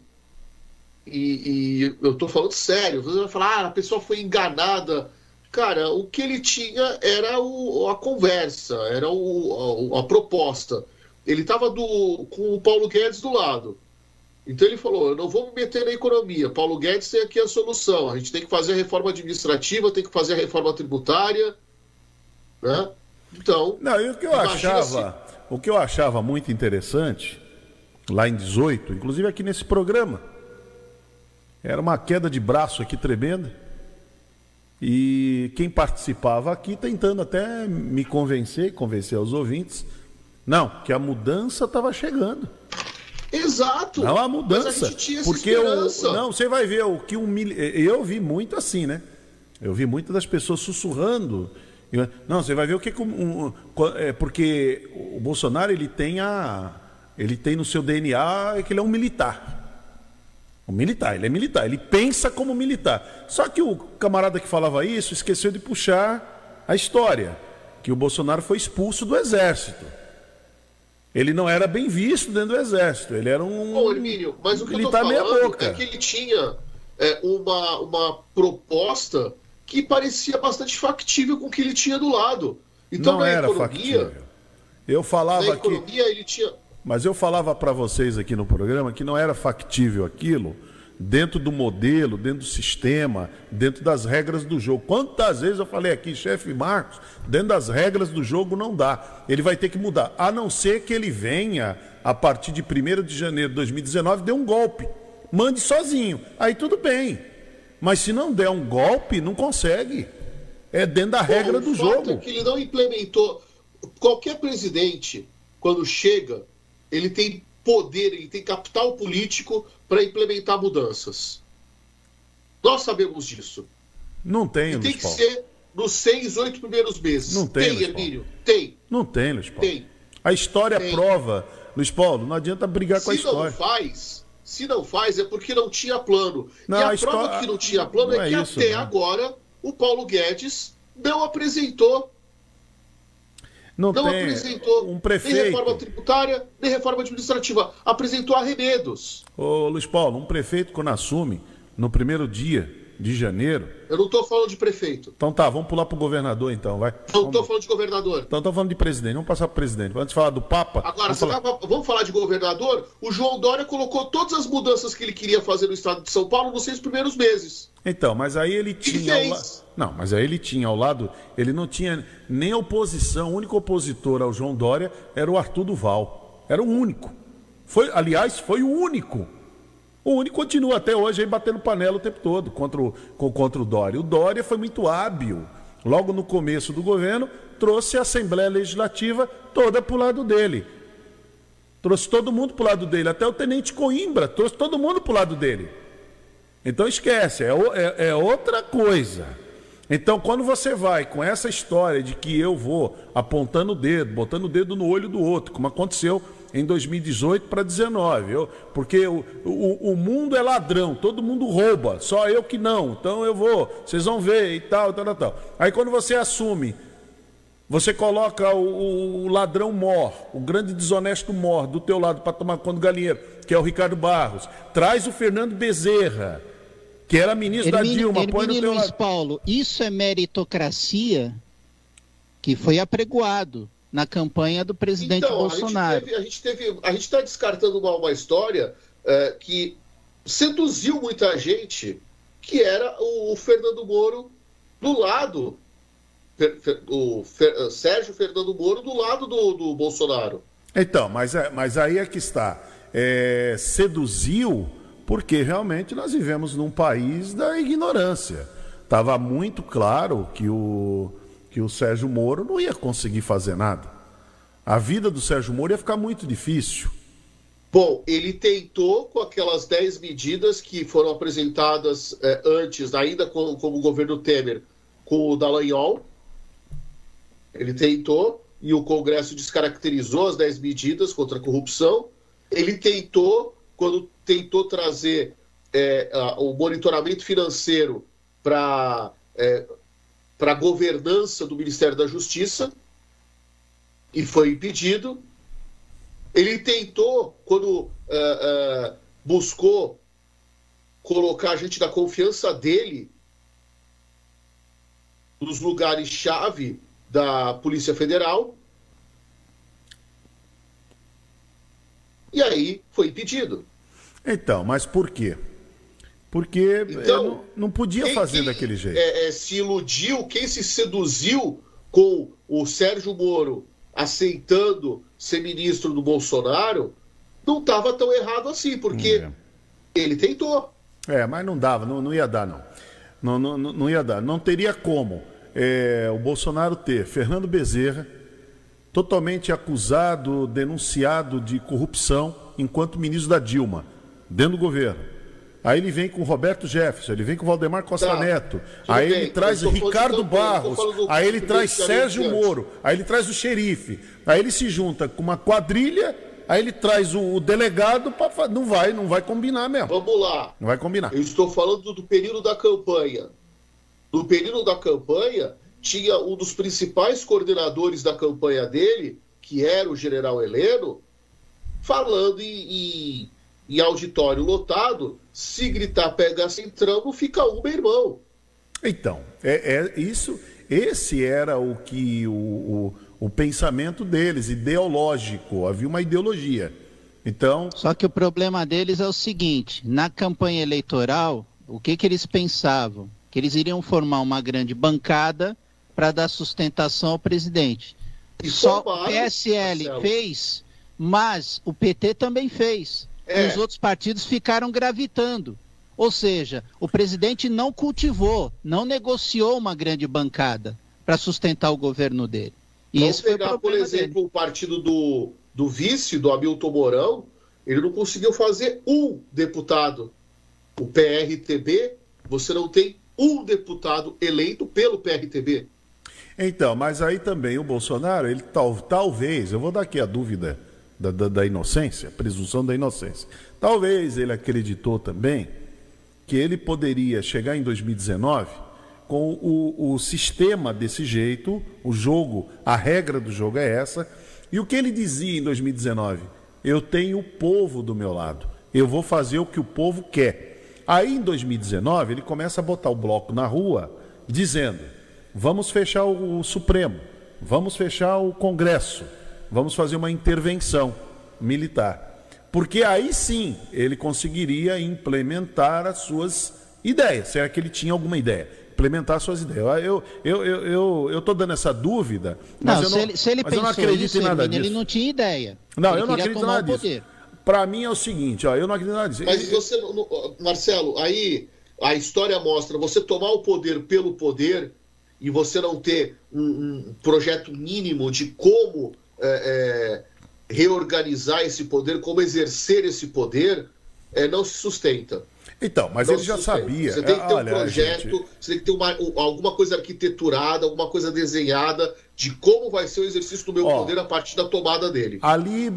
e, e eu estou falando sério, você vai falar, ah, a pessoa foi enganada. Cara, o que ele tinha era o, a conversa, era o, a, a proposta. Ele estava com o Paulo Guedes do lado. Então ele falou: eu não vou me meter na economia. Paulo Guedes tem aqui a solução. A gente tem que fazer a reforma administrativa, tem que fazer a reforma tributária. Né? Então. Não, e o que eu achava. O que eu achava muito interessante, lá em 18, inclusive aqui nesse programa, era uma queda de braço aqui tremenda. E quem participava aqui tentando até me convencer, convencer os ouvintes, não, que a mudança estava chegando. Exato. Não há mudança. gente tinha essa porque esperança. não, você vai ver o que um mil- eu vi muito assim, né? Eu vi muitas das pessoas sussurrando. Não, você vai ver o que, um, é porque o Bolsonaro ele tem a ele tem no seu DNA que ele é um militar. Um militar, ele é militar, ele pensa como militar. Só que o camarada que falava isso esqueceu de puxar a história, que o Bolsonaro foi expulso do exército. Ele não era bem visto dentro do exército, ele era um Ô, Hermínio, mas o que eu tô meia falando é que ele tinha é, uma, uma proposta que parecia bastante factível com o que ele tinha do lado. Então, não na era economia, factível. Eu falava na economia ele tinha... mas eu falava para vocês aqui no programa que não era factível aquilo dentro do modelo, dentro do sistema, dentro das regras do jogo. Quantas vezes eu falei aqui, chefe Marcos, dentro das regras do jogo não dá. Ele vai ter que mudar, a não ser que ele venha a partir de 1 de janeiro de 2019 dê um golpe. Mande sozinho. Aí tudo bem. Mas se não der um golpe, não consegue. É dentro da regra o do jogo. É que ele não implementou. Qualquer presidente, quando chega, ele tem poder, ele tem capital político para implementar mudanças. Nós sabemos disso. Não tem, E tem que Paulo. ser nos seis, oito primeiros meses. Não tem, tem. Hermínio? Tem. Não tem, Luiz Paulo. Tem. A história Tem. prova, Luiz Paulo, não adianta brigar com a Se não história. faz, se não faz é porque não tinha plano. Não, e a, a prova história- que não tinha plano não é é que isso, até não. agora o Paulo Guedes não apresentou Não, não tem apresentou um nem prefeito. reforma tributária, nem reforma administrativa. Apresentou arremedos. Ô, Luiz Paulo, um prefeito quando assume no primeiro dia de janeiro. Eu não estou falando de prefeito. Então tá, vamos pular pro governador então, vai. Não estou falando de governador. Então estamos falando de presidente, vamos passar pro presidente. Antes de falar do Papa. Agora, vamos falar- tava- vamos falar de governador? O João Dória colocou todas as mudanças que ele queria fazer no estado de São Paulo nos seis primeiros meses. Então, mas aí ele tinha. la- Não, mas aí ele tinha ao lado, ele não tinha nem oposição. O único opositor ao João Dória era o Arthur Duval. Era o único. Foi, aliás, foi o único. O único continua até hoje aí batendo panela o tempo todo contra o, co- contra o Dória. O Dória foi muito hábil. Logo no começo do governo, trouxe a Assembleia Legislativa toda para o lado dele. Trouxe todo mundo para o lado dele, até o Tenente Coimbra, trouxe todo mundo para o lado dele. Então esquece, é, é- é outra coisa. Então, quando você vai com essa história de que eu vou apontando o dedo, botando o dedo no olho do outro, como aconteceu em 2018 para 2019, eu, porque o, o, o mundo é ladrão, todo mundo rouba, só eu que não, então eu vou, vocês vão ver e tal, tal, tal, tal. Aí quando você assume você coloca o, o ladrão mor, o grande desonesto mor do teu lado para tomar conta do galinheiro, que é o Ricardo Barros. Traz o Fernando Bezerra, que era ministro da Hermínio, Dilma, põe no teu Luiz lado. Paulo, isso é meritocracia que foi apregoado na campanha do presidente então, Bolsonaro. A gente, teve, a gente teve, a gente está descartando uma, uma história é, que seduziu muita gente, que era o, o Fernando Moro do lado, Fer- Fer- o Fer- eh, Sérgio Fernando Moro do lado do, do Bolsonaro. Então, mas, é- mas aí é que está. É, seduziu porque realmente nós vivemos num país da ignorância. Estava muito claro que o, que o Sérgio Moro não ia conseguir fazer nada. A vida do Sérgio Moro ia ficar muito difícil. Bom, ele tentou com aquelas 10 medidas que foram apresentadas eh, antes, ainda com, como o governo Temer, com o Dallagnol. Ele tentou e o Congresso descaracterizou as 10 medidas contra a corrupção. Ele tentou, quando tentou trazer eh, a- o monitoramento financeiro para a governança do Ministério da Justiça, e foi impedido. Ele tentou, quando eh, eh, buscou colocar a gente da confiança dele nos lugares-chave da Polícia Federal. E aí foi impedido. Então, mas por quê? Porque Então, não, não podia fazer daquele jeito. eh, eh, se iludiu, quem se seduziu com o Sérgio Moro aceitando ser ministro do Bolsonaro, não estava tão errado assim, porque ele tentou. É, mas não dava, não, não ia dar, não. Não, não, não- não ia dar. Não teria como é, o Bolsonaro ter Fernando Bezerra, totalmente acusado, denunciado de corrupção, enquanto ministro da Dilma, dentro do governo. Aí ele vem com o Roberto Jefferson, ele vem com o Valdemar Costa Tá, Neto, aí bem, ele traz Ricardo Barros, do aí ele traz Sérgio Moro, aí ele traz o xerife, aí ele se junta com uma quadrilha, aí ele traz o, o delegado, pra, fa- não vai, não vai combinar mesmo, Vamos lá. não vai combinar. Eu estou falando do período da campanha. No período da campanha, tinha um dos principais coordenadores da campanha dele, que era o general Heleno, falando em, em- em auditório lotado: se gritar pega centrão, fica meu irmão. Então, é, é isso. Esse era o que o, o, o pensamento deles, ideológico. Havia uma ideologia. Então, Só que o problema deles é o seguinte: na campanha eleitoral, o que, que eles pensavam? Que eles iriam formar uma grande bancada para dar sustentação ao presidente. E Só o PSL Marcelo. fez, mas o PT também fez. É. E os outros partidos ficaram gravitando. Ou seja, o presidente não cultivou, não negociou uma grande bancada para sustentar o governo dele. E Vamos esse foi o pegar, por exemplo, dele. o partido do, do vice, do Hamilton Mourão, ele não conseguiu fazer um deputado. O PRTB, você não tem um deputado eleito pelo PRTB. então, mas aí também o Bolsonaro, ele tal, talvez, eu vou dar aqui a dúvida da, da, da inocência, presunção da inocência. Talvez ele acreditou também que ele poderia chegar em 2019 com o, o sistema desse jeito, o jogo, a regra do jogo é essa. E o que ele dizia em 2019? Eu tenho o povo do meu lado, eu vou fazer o que o povo quer. Aí em 2019 ele começa a botar o bloco na rua, dizendo: vamos fechar o, o Supremo, vamos fechar o Congresso, vamos fazer uma intervenção militar. Porque aí sim ele conseguiria implementar as suas ideias. Será que ele tinha alguma ideia? Implementar suas ideias. Eu eu eu eu, eu tô dando essa dúvida, mas Não, eu se não, ele, se ele mas eu pensou não acredito isso, em nada Hermínio, disso. ele não tinha ideia. Não, ele eu não acredito em nada disso. Para mim é o seguinte, ó, eu não acredito em nada disso. Mas Ele- você, Marcelo, aí a história mostra você tomar o poder pelo poder e você não ter um, um projeto mínimo de como é, é, reorganizar esse poder, como exercer esse poder, é, não se sustenta. Então, mas Não ele já sustenta. sabia. Você tem que ter Olha, um projeto, gente, você tem que ter uma- um- alguma coisa arquiteturada, alguma coisa desenhada de como vai ser o exercício do meu Ó. poder a partir da tomada dele. ali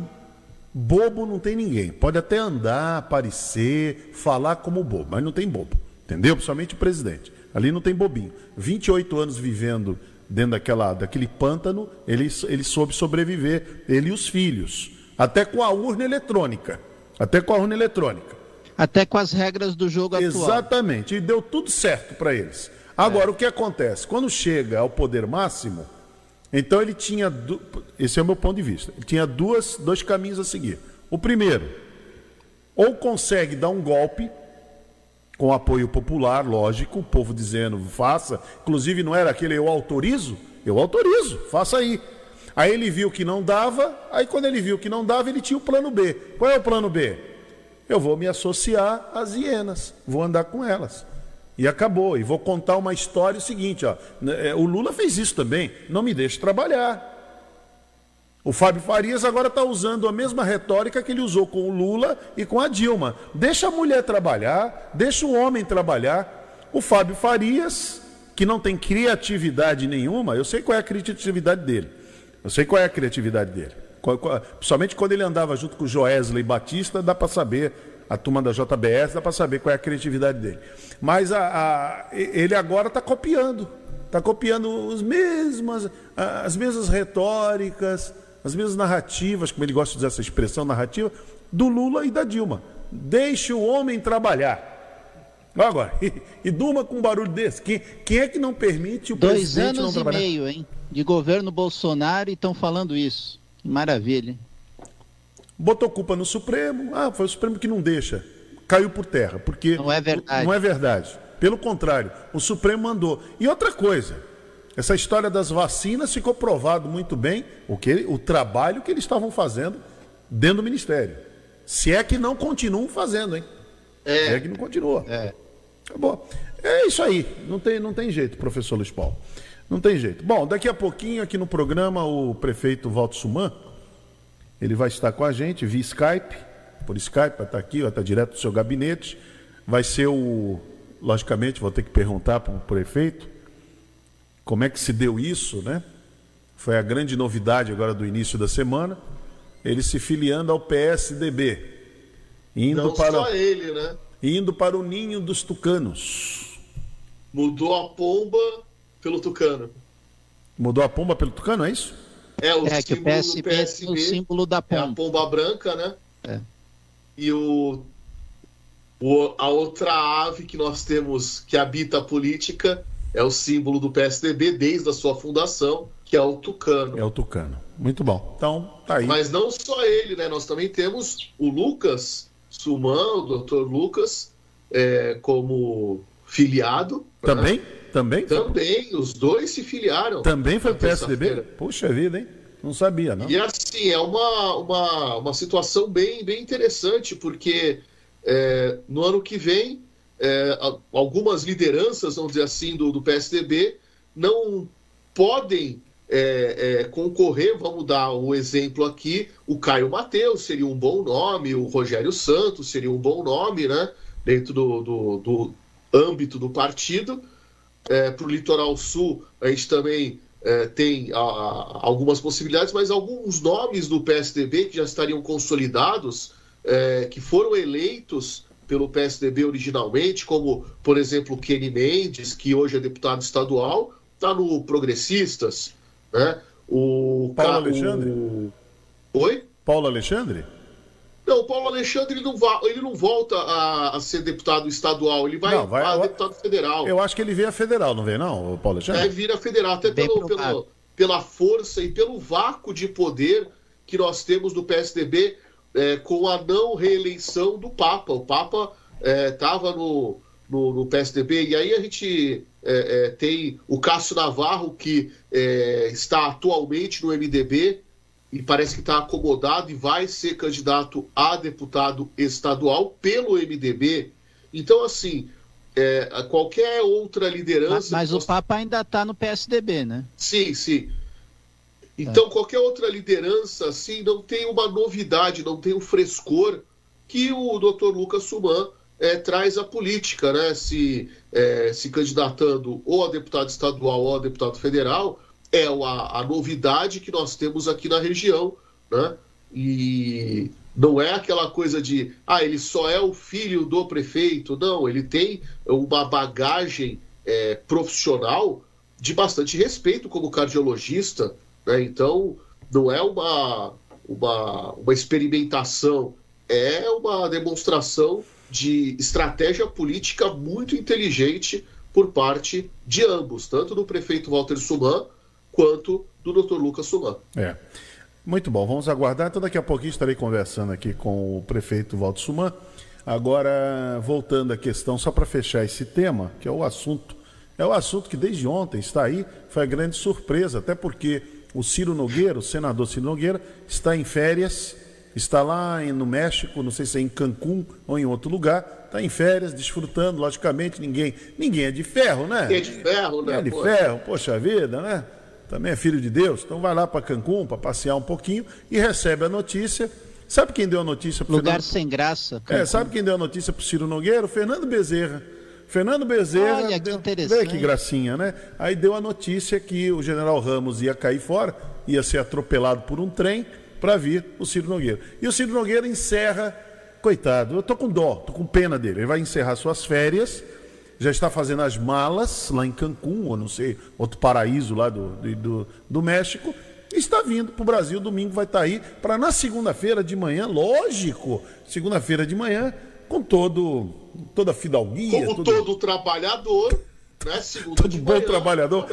bobo não tem ninguém. Pode até andar, aparecer, falar como bobo, mas não tem bobo. Entendeu? Principalmente o presidente. Ali não tem bobinho. 28 anos vivendo dentro daquela, daquele pântano, ele, ele soube sobreviver, ele e os filhos. Até com a urna eletrônica. Até com a urna eletrônica. Até com as regras do jogo atual. Exatamente. E deu tudo certo para eles. Agora, o que acontece? Quando chega ao poder máximo, então ele tinha. du- Esse é o meu ponto de vista. Ele tinha duas, dois caminhos a seguir. O primeiro, ou consegue dar um golpe, com apoio popular, lógico, o povo dizendo faça. Inclusive, não era aquele eu autorizo? Eu autorizo, faça aí. Aí ele viu que não dava, aí quando ele viu que não dava, ele tinha o plano B. Qual é o plano B? Eu vou me associar às hienas, vou andar com elas. E acabou. E vou contar uma história o seguinte, ó. né, é, O Lula fez isso também. Não me deixe trabalhar. O Fábio Farias agora está usando a mesma retórica que ele usou com o Lula e com a Dilma. Deixa a mulher trabalhar, deixa o homem trabalhar. O Fábio Farias, que não tem criatividade nenhuma, eu sei qual é a criatividade dele. Eu sei qual é a criatividade dele. Qual- qual- Principalmente quando ele andava junto com o Joesley Batista, dá para saber, a turma da JBS, dá para saber qual é a criatividade dele. Mas a- a- ele agora está copiando. Está copiando os mesmas, as mesmas retóricas, as mesmas narrativas, como ele gosta de usar essa expressão narrativa, do Lula e da Dilma. Deixe o homem trabalhar. Agora, [LAUGHS] e, e durma com um barulho desse. Quem, quem é que não permite o Dois presidente não anos e trabalhar? meio, hein? De governo Bolsonaro e estão falando isso. Maravilha? Botou culpa no Supremo. Ah, foi o Supremo que não deixa. Caiu por terra. Porque Não é verdade. Não é verdade. Pelo contrário, o Supremo mandou. E outra coisa, essa história das vacinas ficou provado muito bem o, que, o trabalho que eles estavam fazendo dentro do Ministério. Se é que não continuam fazendo, hein? É. Se é que não continua. É. Acabou. É isso aí. Não tem, não tem jeito, professor Luiz Paulo. Não tem jeito. Bom, daqui a pouquinho aqui no programa o prefeito Walter Suman, ele vai estar com a gente via Skype. por Skype, vai estar aqui, vai estar direto do seu gabinete. Vai ser o. Logicamente, vou ter que perguntar para o prefeito como é que se deu isso, né? Foi a grande novidade agora do início da semana. Ele se filiando ao PSDB. Indo Não para, só ele, né? indo para o ninho dos tucanos. Mudou a pomba pelo tucano. Mudou a pomba pelo tucano, é isso? É o É que o símbolo do PSB tem o símbolo da é a pomba. pomba branca, né? É. E o, o- a outra ave que nós temos que habita a política é o símbolo do PSDB desde a sua fundação, que é o tucano. É o tucano. Muito bom. Então, tá aí. Mas não só ele, né? Nós também temos o Lucas Suman, o doutor Lucas, é, como filiado. né? Também? Também? Também, os dois se filiaram. Também foi o PSDB? Puxa vida, hein? Não sabia, não. E assim, é uma, uma, uma situação bem, bem interessante, porque é, no ano que vem, é, algumas lideranças, vamos dizer assim, do, do PSDB não podem é, é, concorrer. Vamos dar o exemplo aqui: o Caio Mateus seria um bom nome, o Rogério Santos seria um bom nome, né? Dentro do, do, do âmbito do partido. Para o Litoral Sul, a gente também é, tem a- algumas possibilidades, mas alguns nomes do PSDB que já estariam consolidados, é, que foram eleitos pelo PSDB originalmente, como, por exemplo, Kenny Mendes, que hoje é deputado estadual, está no Progressistas. Né? O, Paulo ca- Alexandre? o- Oi? Paulo Alexandre? Não, o Paulo Alexandre ele não, va- ele não volta a, a ser deputado estadual, ele vai, Não, vai- a deputado federal. Eu acho que ele veio a federal, não veio, não, o Paulo É, Alexandre? vira federal, até pelo, pelo- pela força e pelo vácuo de poder que nós temos do PSDB é, com a não reeleição do Papa. O Papa estava no, no, no PSDB, e aí a gente é, é, tem o Cássio Navarro, que é, está atualmente no MDB e parece que está acomodado e vai ser candidato a deputado estadual pelo MDB. Então, assim, é, qualquer outra Mas, liderança. mas que o Papa ainda está no PSDB, né? Sim, sim. Então, qualquer outra liderança, assim, não tem uma novidade, não tem um frescor que o Dr. Lucas Suman eh, traz à política, né? Se, eh, se candidatando ou a deputado estadual ou a deputado federal, é a, a novidade que nós temos aqui na região, né? E não é aquela coisa de, ah, ele só é o filho do prefeito. Não, ele tem uma bagagem eh, profissional de bastante respeito como cardiologista, né? Então, não é uma, uma, uma experimentação, é uma demonstração de estratégia política muito inteligente por parte de ambos, tanto do prefeito Walter Suman quanto do Dr. Lucas Suman. É. Muito bom, vamos aguardar. Então, daqui a pouquinho estarei conversando aqui com o prefeito Valdo Suman. Agora, voltando à questão, só para fechar esse tema, que é o assunto. É o assunto que desde ontem está aí, foi a grande surpresa, até porque o Ciro Nogueira, o senador Ciro Nogueira, está em férias, está lá no México, não sei se é em Cancún ou em outro lugar, está em férias, desfrutando, logicamente, ninguém, ninguém é de ferro, né? Que é de ferro, né? É de ferro, poxa vida, né? Também é filho de Deus. Então vai lá para Cancún para passear um pouquinho e recebe a notícia. Sabe quem deu a notícia para Lugar sem graça. É, Cancún. sabe quem deu a notícia para Ciro Nogueira? O Fernando Bezerra. Fernando Bezerra. Olha, que deu... interessante. Vê que gracinha, né? Aí deu a notícia que o general Ramos ia cair fora, ia ser atropelado por um trem para vir o Ciro Nogueira. E o Ciro Nogueira encerra, coitado, eu tô com dó, tô com pena dele. Ele vai encerrar suas férias, já está fazendo as malas lá em Cancún, ou não sei, outro paraíso lá do, do, do, México, está vindo para o Brasil. Domingo vai estar aí para na segunda-feira de manhã, lógico, segunda-feira de manhã, com todo, toda a fidalguia, Como tudo- todo trabalhador, né? Segunda Todo bom manhã, trabalhador.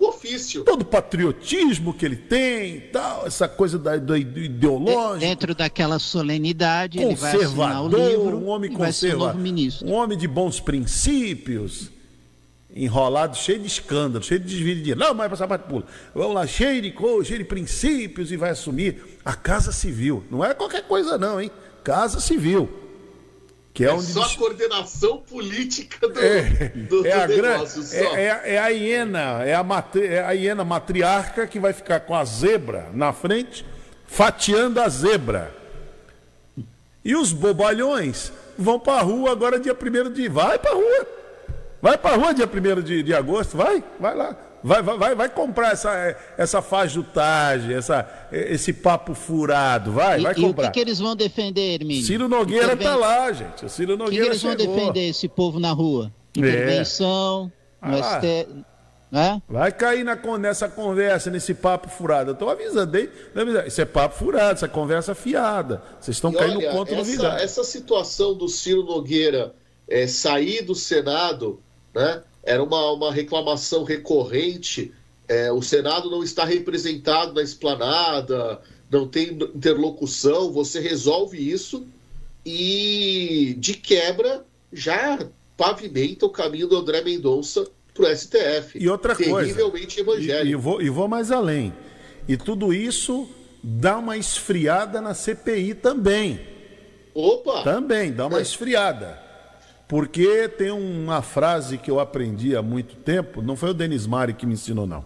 O ofício. todo o patriotismo que ele tem, tal, essa coisa da, do ideológico. Dentro daquela solenidade, ele vai assinar o conservador, livro um homem conservador, um homem de bons princípios, enrolado, cheio de escândalo, cheio de desvio de dinheiro. Não, mas passar parte pula. Vamos lá, cheio de coisa, cheio de princípios e vai assumir a Casa Civil. Não é qualquer coisa não, hein? Casa Civil. Que é, É onde só a coordenação política do, é, do, é a do gran- negócio. só. é, é- é a hiena, é a, matri- é a hiena matriarca que vai ficar com a zebra na frente, fatiando a zebra. E os bobalhões vão pra rua agora dia 1 de. Vai pra rua! Vai pra rua dia 1 de, de agosto, vai, vai lá. Vai, vai, vai, comprar essa, essa fajutagem, essa, esse papo furado, vai, E, vai e o comprar. que, que eles vão defender, Hermínio? Ciro Nogueira Interven- tá lá, gente. O Ciro O que, que Nogueira eles vão chegou. defender esse povo na rua? É. Intervenção, no Ah. ST... né? Vai cair na, nessa conversa, nesse papo furado. Eu tô avisando, hein? Isso é papo furado, essa conversa fiada. Vocês estão caindo olha, contra essa, novidade. essa situação do Ciro Nogueira é, sair do Senado, né, era uma, uma reclamação recorrente. É, o Senado não está representado na esplanada, não tem interlocução. Você resolve isso e, de quebra, já pavimenta o caminho do André Mendonça para o STF. E outra coisa. Terrivelmente E, evangélico. e vou, e vou mais além. E tudo isso dá uma esfriada na CPI também. Opa! Também, dá uma É. esfriada. Porque tem uma frase que eu aprendi há muito tempo, não foi o Denis Mari que me ensinou, não.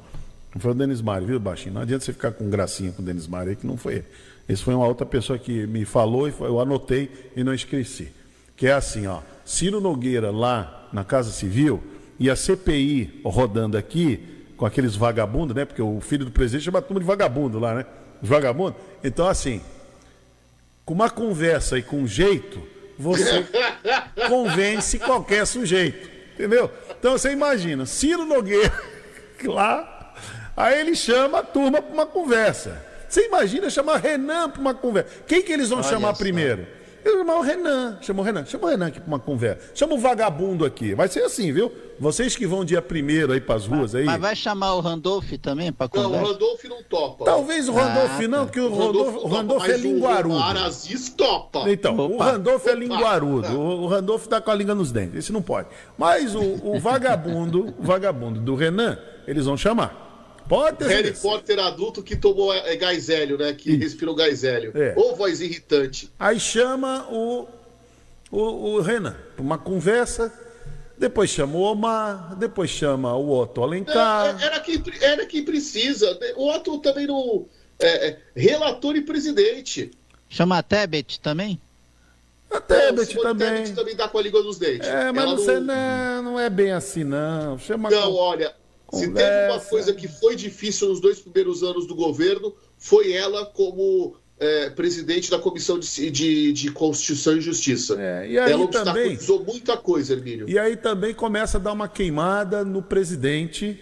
Não foi o Denis Mari, viu, Baixinho? Não adianta você ficar com gracinha com o Denis Mari aí, que não foi ele. Esse foi uma outra pessoa que me falou e eu anotei e não esqueci. Que é assim, ó. Ciro Nogueira lá na Casa Civil e a CPI rodando aqui com aqueles vagabundos, né? Porque o filho do presidente chama turma de vagabundo lá, né? Os vagabundos. Então, assim, com uma conversa e com jeito, você convence qualquer sujeito. Entendeu? Então você imagina, Ciro Nogueira [LAUGHS] lá, aí ele chama a turma para uma conversa. Você imagina chamar Renan para uma conversa. Quem que eles vão chamar primeiro? Vão chamar o Renan. Chama o Renan. Chama o Renan aqui para uma conversa. Chama o vagabundo aqui. Vai ser assim, viu? Vocês que vão dia primeiro aí para as ruas aí. Mas vai chamar o Randolph também para Não, o conversa? Randolph não topa. Talvez o Randolph Ah, não, tá. porque o Randolph, o Randolph é mas o linguarudo. Omar Aziz topa. Então, o Opa. Randolph é linguarudo. O o Randolph tá com a língua nos dentes. Esse não pode. Mas o, o vagabundo, o vagabundo do Renan, eles vão chamar. Pode ter Harry certeza. Potter adulto que tomou é, gás hélio, né? Que respirou gás hélio. É. Ou voz irritante. Aí chama o, o, o Renan para uma conversa. Depois chama o Omar. Depois chama o Otto É, Alencar. é, Era quem, era quem precisa. O Otto também não. é, é, relator e presidente. Chama a Tebet também? A Não, Tebet Simone também. Tebet também dá com a língua nos dentes. É, mas Ela não, sei, não, não é bem assim, não. Chama Não, com- olha, se teve uma coisa que foi difícil nos dois primeiros anos do governo, foi ela como é, presidente da Comissão de, de, de Constituição e Justiça. É, e aí ela também- obstaculizou muita coisa, Hermínio. E aí também começa a dar uma queimada no presidente,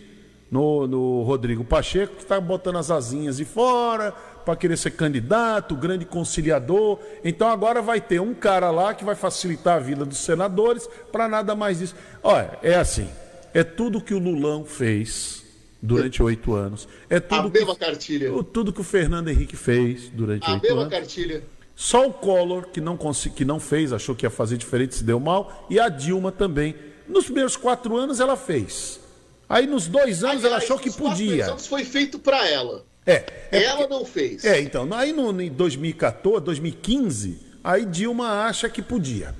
no, no Rodrigo Pacheco, que está botando as asinhas de fora para querer ser candidato, grande conciliador. Então agora vai ter um cara lá que vai facilitar a vida dos senadores para nada mais disso. Olha, é assim, é tudo que o Lulão fez durante oito anos. É A tudo que, mesma cartilha. o- tudo que o Fernando Henrique fez durante A oito mesma anos. cartilha. Só o Collor, que não, que não fez, achou que ia fazer diferente, se deu mal. E a Dilma também. Nos primeiros quatro anos ela fez. Aí nos dois anos ela achou que podia. anos foi feito para ela. É, é, ela não fez. é, então, aí no, em 2014, 2015, aí Dilma acha que podia.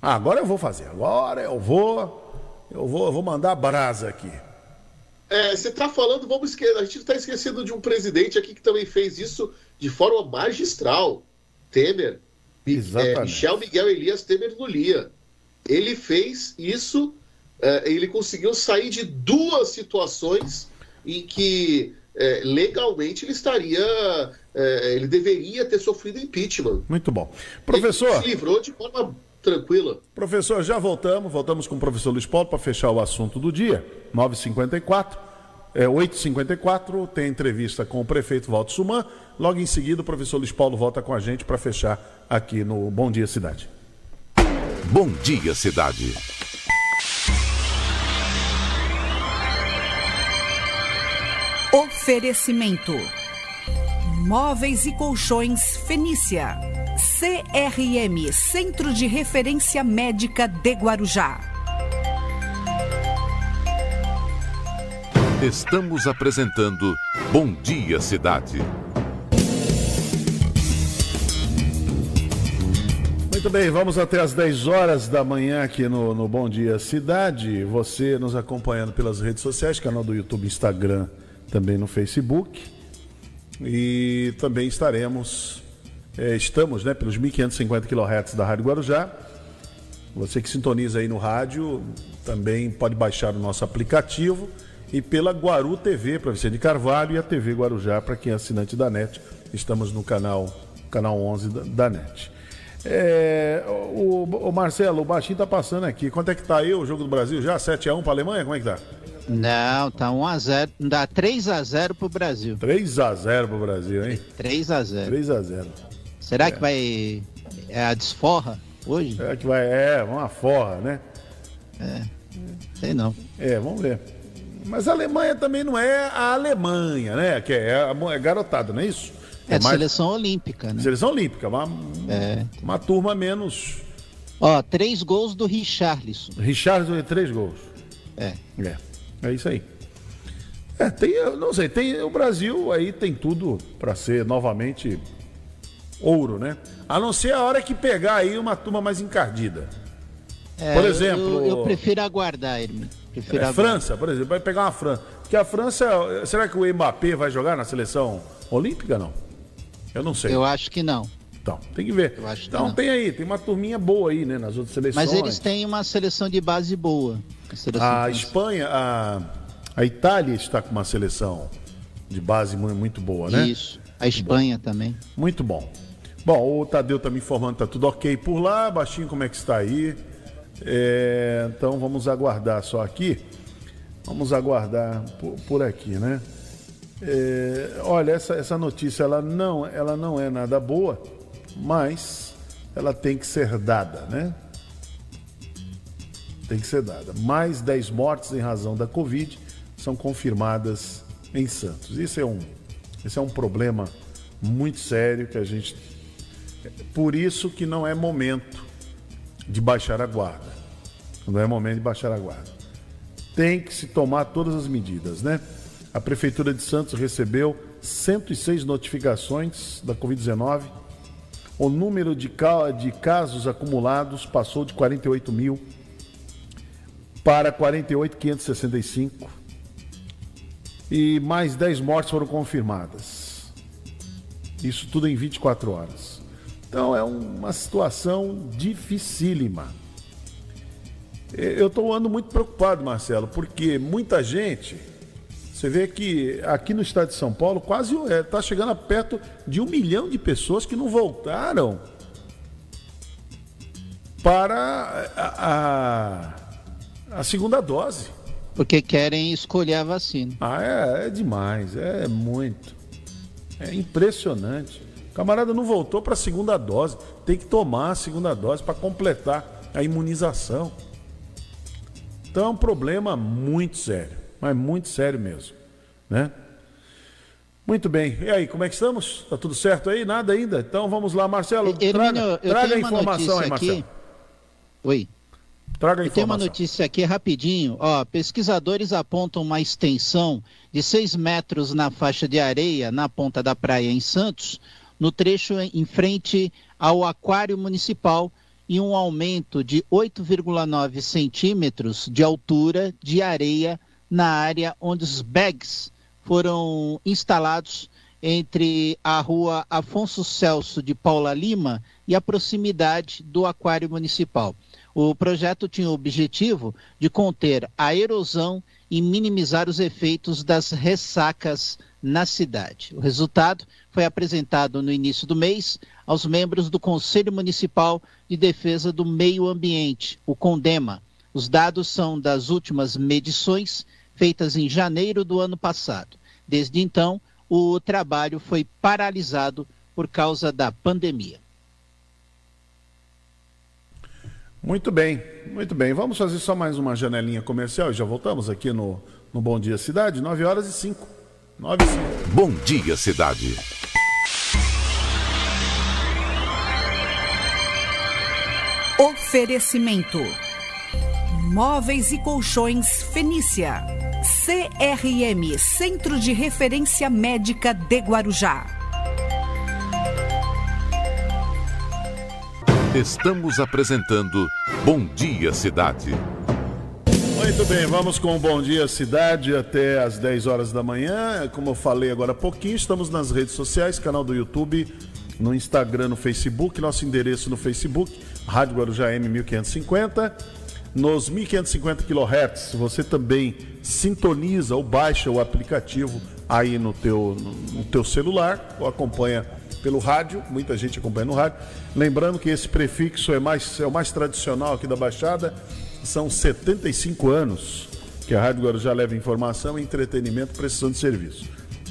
Ah, agora eu vou fazer. Agora eu vou. Eu vou, eu vou mandar brasa aqui. É, você está falando, vamos esquecer, a gente está esquecendo de um presidente aqui que também fez isso de forma magistral. Temer. Mi- Exatamente. é, Michel Miguel Elias Temer Lulia. Ele fez isso, é, ele conseguiu sair de duas situações em que é, legalmente ele estaria, é, ele deveria ter sofrido impeachment. Muito bom. Ele Professor. se livrou de forma tranquila. Professor, já voltamos. Voltamos com o professor Luiz Paulo para fechar o assunto do dia. 9h54. É, 8h54 tem entrevista com o prefeito Walter Suman. Logo em seguida, o professor Luiz Paulo volta com a gente para fechar aqui no Bom Dia Cidade. Bom Dia Cidade. Oferecimento: Móveis e Colchões Fenícia. CRM Centro de Referência Médica de Guarujá. Estamos apresentando Bom Dia Cidade. Muito bem, vamos até às 10 horas da manhã aqui no, no Bom Dia Cidade. Você nos acompanhando pelas redes sociais, canal do YouTube, Instagram, também no Facebook. E também estaremos É, estamos né, pelos 1550 kHz da Rádio Guarujá. Você que sintoniza aí no rádio também pode baixar o nosso aplicativo e pela Guaru TV para Vicente Carvalho e a TV Guarujá para quem é assinante da NET. Estamos no canal, canal 11 da, da NET. É, o, o, Marcelo, o Baixinho tá passando aqui. Quanto é que tá aí o jogo do Brasil já? 7x1 para a Alemanha? Como é que tá? Não, tá 1x0. Dá 3x0 pro Brasil. 3x0 pro Brasil, hein? 3x0. 3x0. Será é. que vai. É a desforra hoje? Será que vai. É, uma forra, né? É. Sei não. É, vamos ver. Mas a Alemanha também não é a Alemanha, né? Que é, é garotada, não é isso? É, é mais... seleção olímpica, né? Seleção olímpica, uma, é. uma turma menos. Ó, três gols do Richarlison. Richarlison três gols. É. É. É isso aí. É, tem, não sei, tem o Brasil aí tem tudo para ser novamente ouro, né? A não ser a hora que pegar aí uma turma mais encardida. É, por exemplo, eu, eu prefiro aguardar, Hermínio. Prefiro é, aguardar. França, por exemplo, vai pegar uma França. Porque a França, será que o Mbappé vai jogar na seleção olímpica não? Eu não sei. Eu acho que não. Então, tem que ver. Eu acho então, tem aí, tem uma turminha boa aí, né, nas outras seleções. Mas eles têm uma seleção de base boa. A, a Espanha, a, a Itália está com uma seleção de base muito boa, né? Isso. A Espanha também. Muito bom. Bom, o Tadeu está me informando que tá tudo ok por lá. Baixinho, como é que está aí? É, então vamos aguardar só aqui. Vamos aguardar por, por aqui, né? É, olha, essa, essa notícia ela não, ela não é nada boa, mas ela tem que ser dada, né? Tem que ser dada. Mais 10 mortes em razão da Covid são confirmadas em Santos. Isso é um, esse é um problema muito sério que a gente. Por isso que não é momento de baixar a guarda. Não é momento de baixar a guarda. Tem que se tomar todas as medidas, né? A Prefeitura de Santos recebeu 106 notificações da Covid-19. O número de, casos acumulados passou de 48 mil para 48,565. E mais 10 mortes foram confirmadas. Isso tudo em 24 horas. Então é uma situação dificílima. Eu estou andando muito preocupado, Marcelo, porque muita gente você vê que aqui no estado de São Paulo quase está é, tá chegando a perto de um milhão de pessoas que não voltaram para a, a, a segunda dose. Porque querem escolher a vacina. Ah, é, é demais, é muito. É impressionante. O camarada não voltou para a segunda dose. Tem que tomar a segunda dose para completar a imunização. Então é um problema muito sério mas muito sério mesmo, né? Muito bem. E aí, como é que estamos? Tá tudo certo aí? Nada ainda? Então vamos lá, Marcelo. Traga, traga a informação aí, Marcelo. Aqui. Oi. Traga a informação. Tem uma notícia aqui rapidinho. Ó, pesquisadores apontam uma extensão de 6 metros na faixa de areia na ponta da praia em Santos, no trecho em frente ao aquário municipal e um aumento de 8,9 centímetros de altura de areia na área onde os bags foram instalados entre a rua Afonso Celso de Paula Lima e a proximidade do Aquário Municipal. O projeto tinha o objetivo de conter a erosão e minimizar os efeitos das ressacas na cidade. O resultado foi apresentado no início do mês aos membros do Conselho Municipal de Defesa do Meio Ambiente, o CONDEMA. Os dados são das últimas medições feitas em janeiro do ano passado. Desde então, o trabalho foi paralisado por causa da pandemia. Muito bem, muito bem. Vamos fazer só mais uma janelinha comercial e já voltamos aqui no, no Bom Dia Cidade, 9 horas e 5. 9 e 5. Bom Dia Cidade. Oferecimento Móveis e Colchões Fenícia. CRM Centro de Referência Médica de Guarujá. Estamos apresentando Bom Dia Cidade. Muito bem, vamos com o Bom Dia Cidade até às 10 horas da manhã. Como eu falei agora há pouquinho, estamos nas redes sociais, canal do YouTube no Instagram, no Facebook, nosso endereço no Facebook, Rádio Guarujá M 1550. Nos 1550 kHz, você também sintoniza ou baixa o aplicativo aí no teu, no teu celular ou acompanha pelo rádio, muita gente acompanha no rádio. Lembrando que esse prefixo é, mais, é o mais tradicional aqui da Baixada, são 75 anos que a Rádio Guarujá leva informação, entretenimento, prestação de serviço.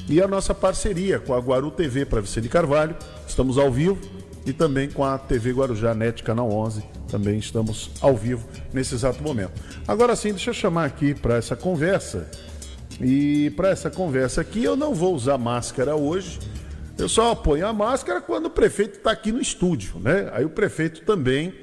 E a nossa parceria com a Guaru TV para Vicente Carvalho, estamos ao vivo, e também com a TV Guarujá Net Canal 11, também estamos ao vivo nesse exato momento. Agora sim, deixa eu chamar aqui para essa conversa. E para essa conversa aqui, eu não vou usar máscara hoje. Eu só ponho a máscara quando o prefeito está aqui no estúdio, né? Aí o prefeito também,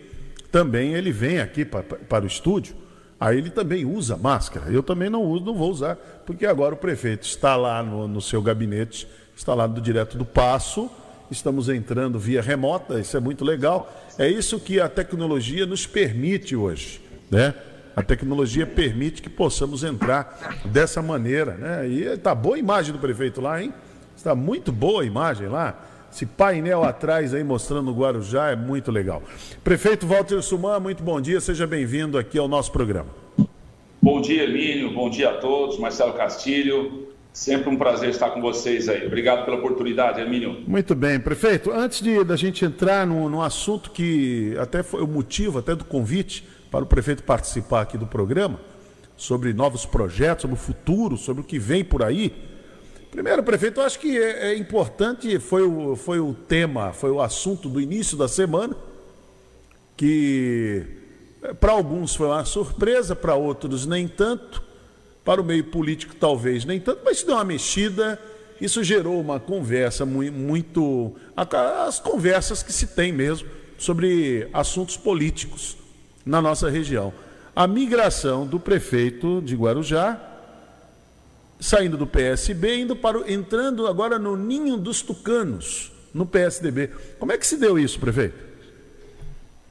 também ele vem aqui para o estúdio. Aí ele também usa máscara. Eu também não uso, não vou usar, porque agora o prefeito está lá no, no seu gabinete, está lá do direto do Passo estamos entrando via remota, isso é muito legal. É isso que a tecnologia nos permite hoje, né? A tecnologia permite que possamos entrar dessa maneira, né? E está boa a imagem do prefeito lá, hein? Está muito boa a imagem lá. Esse painel atrás aí mostrando o Guarujá é muito legal. Prefeito Walter Suman, muito bom dia, seja bem-vindo aqui ao nosso programa. Bom dia, Emílio, bom dia a todos, Marcelo Castilho. Sempre um prazer estar com vocês aí. Obrigado pela oportunidade, Hermínio. Muito bem, prefeito. Antes de da gente entrar num, assunto que até foi o motivo até do convite para o prefeito participar aqui do programa, sobre novos projetos, sobre o futuro, sobre o que vem por aí. Primeiro, prefeito, eu acho que é, é importante, foi o, foi o tema, foi o assunto do início da semana, que eh, para alguns foi uma surpresa, para outros nem tanto para o meio político, talvez nem tanto, mas se deu uma mexida. Isso gerou uma conversa muito. As conversas que se tem mesmo sobre assuntos políticos na nossa região. A migração do prefeito de Guarujá, saindo do PSB, indo para entrando agora no ninho dos tucanos, no PSDB. Como é que se deu isso, prefeito?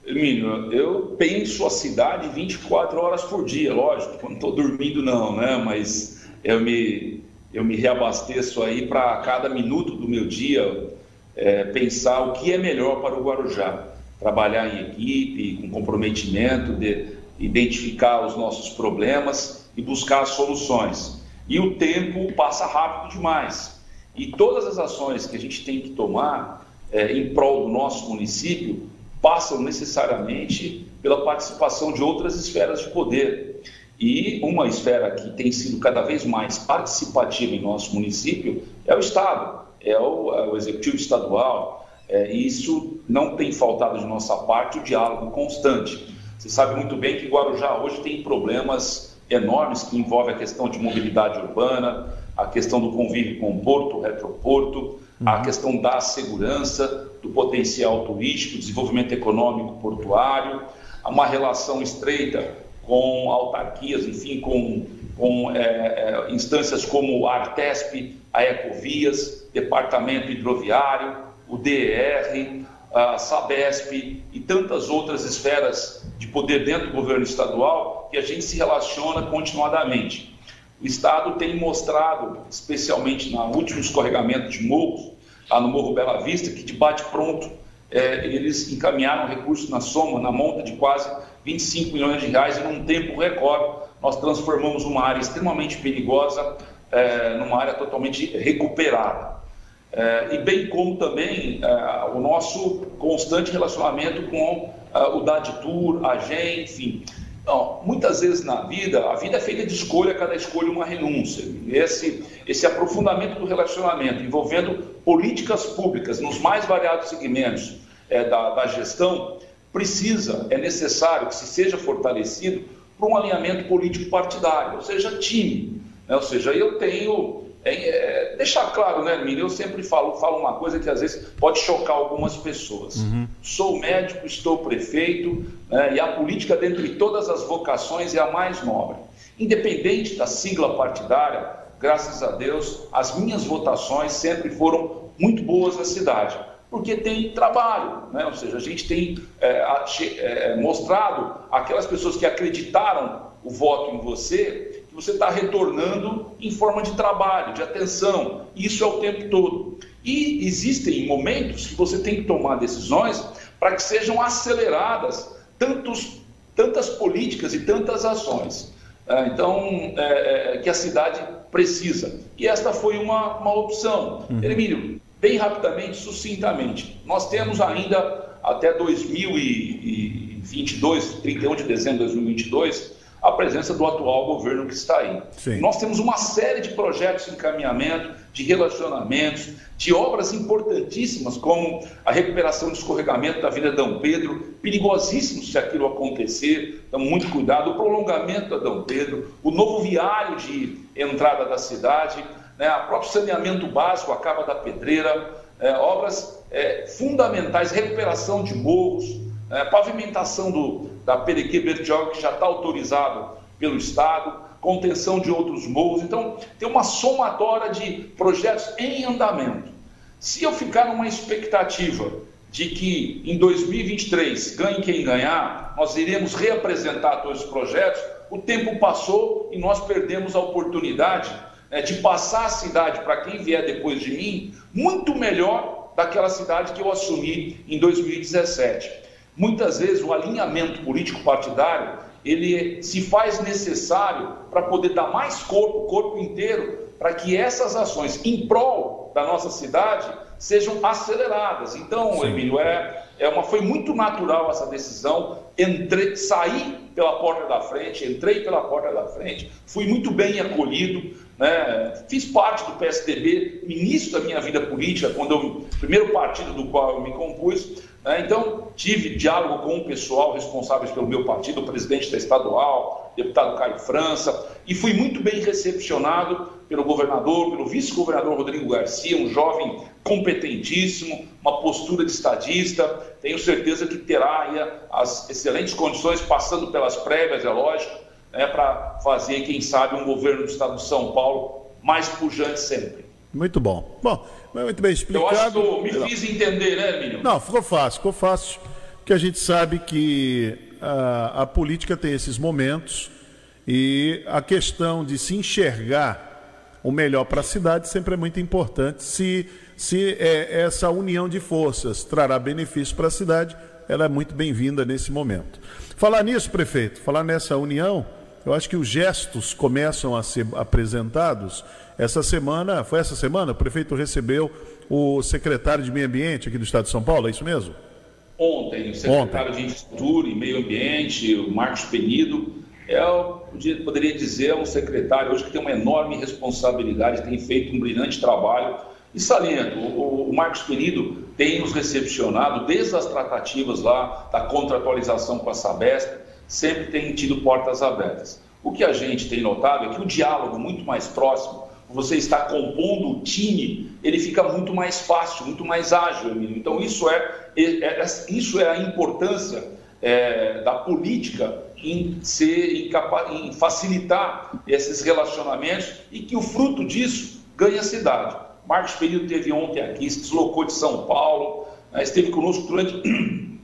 Hermínio, eu penso a cidade 24 horas por dia, lógico, não estou dormindo não, né? Mas eu me, eu me reabasteço aí para cada minuto do meu dia é, pensar o que é melhor para o Guarujá. Trabalhar em equipe, com comprometimento, de identificar os nossos problemas e buscar soluções. E o tempo passa rápido demais. E todas as ações que a gente tem que tomar é, em prol do nosso município passam necessariamente pela participação de outras esferas de poder. E uma esfera que tem sido cada vez mais participativa em nosso município é o Estado, é o, é o Executivo Estadual. É, e isso não tem faltado de nossa parte o diálogo constante. Você sabe muito bem que Guarujá hoje tem problemas enormes que envolvem a questão de mobilidade urbana, a questão do convívio com o porto, retroporto, uhum. a questão da segurança, do potencial turístico, desenvolvimento econômico portuário, uma relação estreita com autarquias, enfim, com, com é, é, instâncias como a Artesp, a Ecovias, Departamento Hidroviário, o DER, a Sabesp e tantas outras esferas de poder dentro do governo estadual que a gente se relaciona continuadamente. O Estado tem mostrado, especialmente no último escorregamento de morros, lá no Morro Bela Vista, que de bate pronto é, eles encaminharam recursos na soma, na monta de quase 25 milhões de reais e num tempo recorde nós transformamos uma área extremamente perigosa é, numa área totalmente recuperada. É, e bem como também é, o nosso constante relacionamento com é, o DADTUR, a GEM, enfim, não, muitas vezes na vida, a vida é feita de escolha, cada escolha uma renúncia. Esse, esse aprofundamento do relacionamento envolvendo políticas públicas nos mais variados segmentos é, da, da gestão precisa, é necessário que se seja fortalecido para um alinhamento político partidário, ou seja, time. Né? Ou seja, eu tenho é, é, deixar claro, né, Hermínio? Eu sempre falo, falo uma coisa que às vezes pode chocar algumas pessoas. Uhum. Sou médico, estou prefeito, né, e a política, dentre todas as vocações, é a mais nobre. Independente da sigla partidária, graças a Deus, as minhas votações sempre foram muito boas na cidade, porque tem trabalho, né? ou seja, a gente tem é, é, mostrado aquelas pessoas que acreditaram o voto em você você está retornando em forma de trabalho, de atenção. Isso é o tempo todo. E existem momentos que você tem que tomar decisões para que sejam aceleradas tantos, tantas políticas e tantas ações. É, então, é, é, que a cidade precisa. E esta foi uma, uma opção. Uhum. Bem rapidamente, sucintamente, nós temos ainda até 2022, 31 de dezembro de 2022, a presença do atual governo que está aí. Sim. Nós temos uma série de projetos em encaminhamento, de relacionamentos, de obras importantíssimas, como a recuperação do escorregamento da Avenida Dom Pedro, perigosíssimo se aquilo acontecer, então muito cuidado, o prolongamento da Dom Pedro, o novo viário de entrada da cidade, né, o próprio saneamento básico, a Cava da Pedreira, é, obras é, fundamentais, recuperação de morros, é, pavimentação do, da Perequê Bertioga, que já está autorizado pelo Estado, contenção de outros morros. Então, tem uma somatória de projetos em andamento. Se eu ficar numa expectativa de que em 2023, ganhe quem ganhar, nós iremos reapresentar todos os projetos, o tempo passou e nós perdemos a oportunidade né, de passar a cidade para quem vier depois de mim muito melhor daquela cidade que eu assumi em 2017. Muitas vezes o alinhamento político partidário ele se faz necessário para poder dar mais corpo, corpo inteiro, para que essas ações em prol da nossa cidade sejam aceleradas. Então, Sim. Emílio, é, é uma, foi muito natural essa decisão. Entrei, saí pela porta da frente, entrei pela porta da frente, fui muito bem acolhido. Né? Fiz parte do PSDB, início da minha vida política, quando eu, primeiro partido do qual eu me compus. Né? Então, tive diálogo com o pessoal responsável pelo meu partido, o presidente da estadual, deputado Caio França, e fui muito bem recepcionado pelo governador, pelo vice-governador Rodrigo Garcia, um jovem competentíssimo, uma postura de estadista. Tenho certeza que terá as excelentes condições, passando pelas prévias, é lógico, né, para fazer, quem sabe, um governo do estado de São Paulo mais pujante sempre. Muito bom. Bom, muito bem explicado. Eu acho que eu me fiz entender, né, Emílio? Não, ficou fácil, ficou fácil, porque a gente sabe que a, a política tem esses momentos e a questão de se enxergar o melhor para a cidade sempre é muito importante. Se, se é, essa união de forças trará benefício para a cidade, ela é muito bem-vinda nesse momento. Falar nisso, prefeito, falar nessa união, eu acho que os gestos começam a ser apresentados. Essa semana, foi essa semana, o prefeito recebeu o secretário de Meio Ambiente aqui do Estado de São Paulo, é isso mesmo? Ontem, o secretário Ontem. de Infraestrutura e Meio Ambiente, o Marcos Penido, é, eu poderia dizer, um secretário hoje que tem uma enorme responsabilidade, tem feito um brilhante trabalho. E saliento, o, o Marcos Penido tem nos recepcionado desde as tratativas lá da contratualização com a Sabesp, sempre tem tido portas abertas. O que a gente tem notado é que o diálogo muito mais próximo, você está compondo o time, ele fica muito mais fácil, muito mais ágil. Então, isso é, é, é, isso é a importância é, da política em, ser, em, em facilitar esses relacionamentos e que o fruto disso ganha a cidade. Marcos Período teve ontem aqui, se deslocou de São Paulo, né, esteve conosco durante [COUGHS]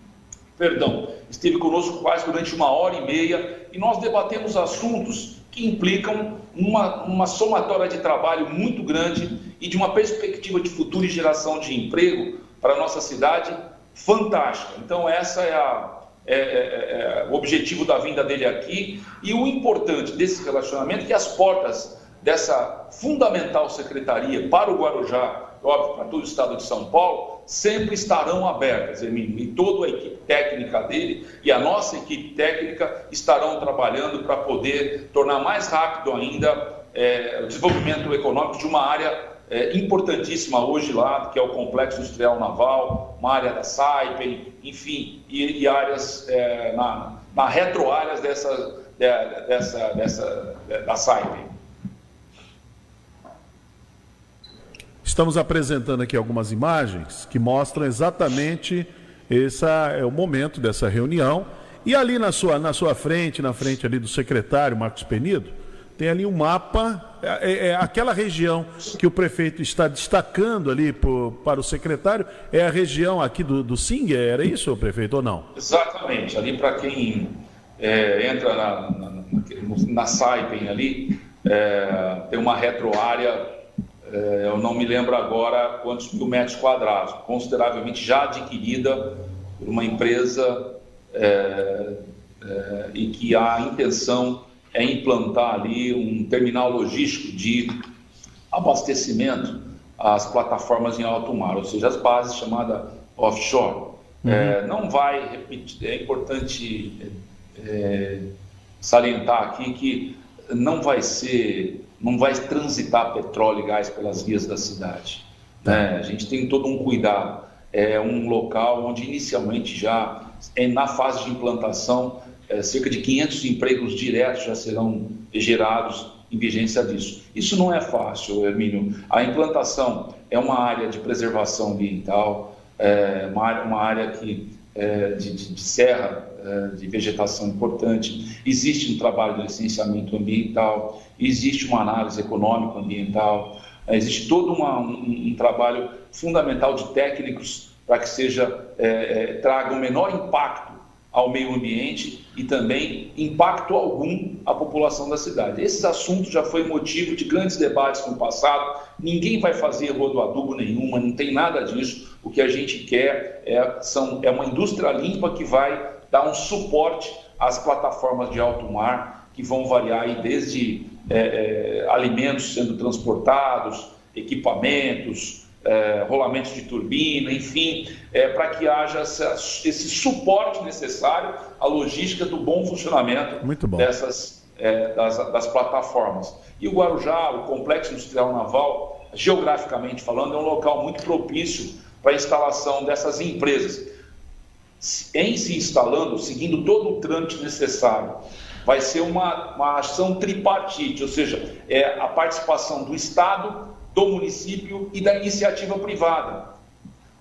perdão, esteve conosco quase durante uma hora e meia e nós debatemos assuntos que implicam uma, uma somatória de trabalho muito grande e de uma perspectiva de futuro e geração de emprego para a nossa cidade fantástica. Então, essa é, a, é, é, é, é o objetivo da vinda dele aqui e o importante desse relacionamento é que as portas dessa fundamental secretaria para o Guarujá, óbvio, para todo o estado de São Paulo, sempre estarão abertas, e toda a equipe técnica dele e a nossa equipe técnica estarão trabalhando para poder tornar mais rápido ainda é, o desenvolvimento econômico de uma área é, importantíssima hoje lá, que é o Complexo Industrial Naval, uma área da Saipem, enfim, e, e áreas é, na, na retroáreas dessa, dessa, dessa, da Saipem. Estamos apresentando aqui algumas imagens que mostram exatamente esse é o momento dessa reunião. E ali na sua, na sua frente, na frente ali do secretário Marcos Penido, tem ali um mapa, é, é, é aquela região que o prefeito está destacando ali por, para o secretário, é a região aqui do, do Singer, era isso, prefeito, ou não? Exatamente, ali para quem é, entra na, na, na, na ali, é, tem uma retroárea, eu não me lembro agora quantos mil metros quadrados, consideravelmente já adquirida por uma empresa é, é, e que a intenção é implantar ali um terminal logístico de abastecimento às plataformas em alto mar, ou seja, as bases chamadas offshore. Uhum. É, não vai repetir, é importante é, salientar aqui que não vai ser, não vai transitar petróleo e gás pelas vias da cidade. Né? A gente tem todo um cuidado. É um local onde inicialmente já, é na fase de implantação, é, cerca de 500 empregos diretos já serão gerados em vigência disso. Isso não é fácil, Hermínio. A implantação é uma área de preservação ambiental, é uma, área, uma área que, é, de, de, de, serra de vegetação importante, existe um trabalho de licenciamento ambiental, existe uma análise econômica ambiental, é, existe todo uma, um, um, trabalho fundamental de técnicos para que seja é, é, traga o um menor impacto ao meio ambiente e também impacto algum à população da cidade. Esses assuntos já foi motivo de grandes debates no passado. Ninguém vai fazer rodoadubo nenhuma, não tem nada disso. O que a gente quer é, são, é uma indústria limpa que vai dar um suporte às plataformas de alto mar, que vão variar aí desde é, é, alimentos sendo transportados, equipamentos, é, rolamentos de turbina, enfim, é, para que haja essa, esse suporte necessário à logística do bom funcionamento bom. dessas é, das, das, plataformas. E o Guarujá, o Complexo Industrial Naval, geograficamente falando, é um local muito propício para a instalação dessas empresas. Em se instalando, seguindo todo o trâmite necessário, vai ser uma, uma ação tripartite, ou seja, é a participação do Estado, do município e da iniciativa privada.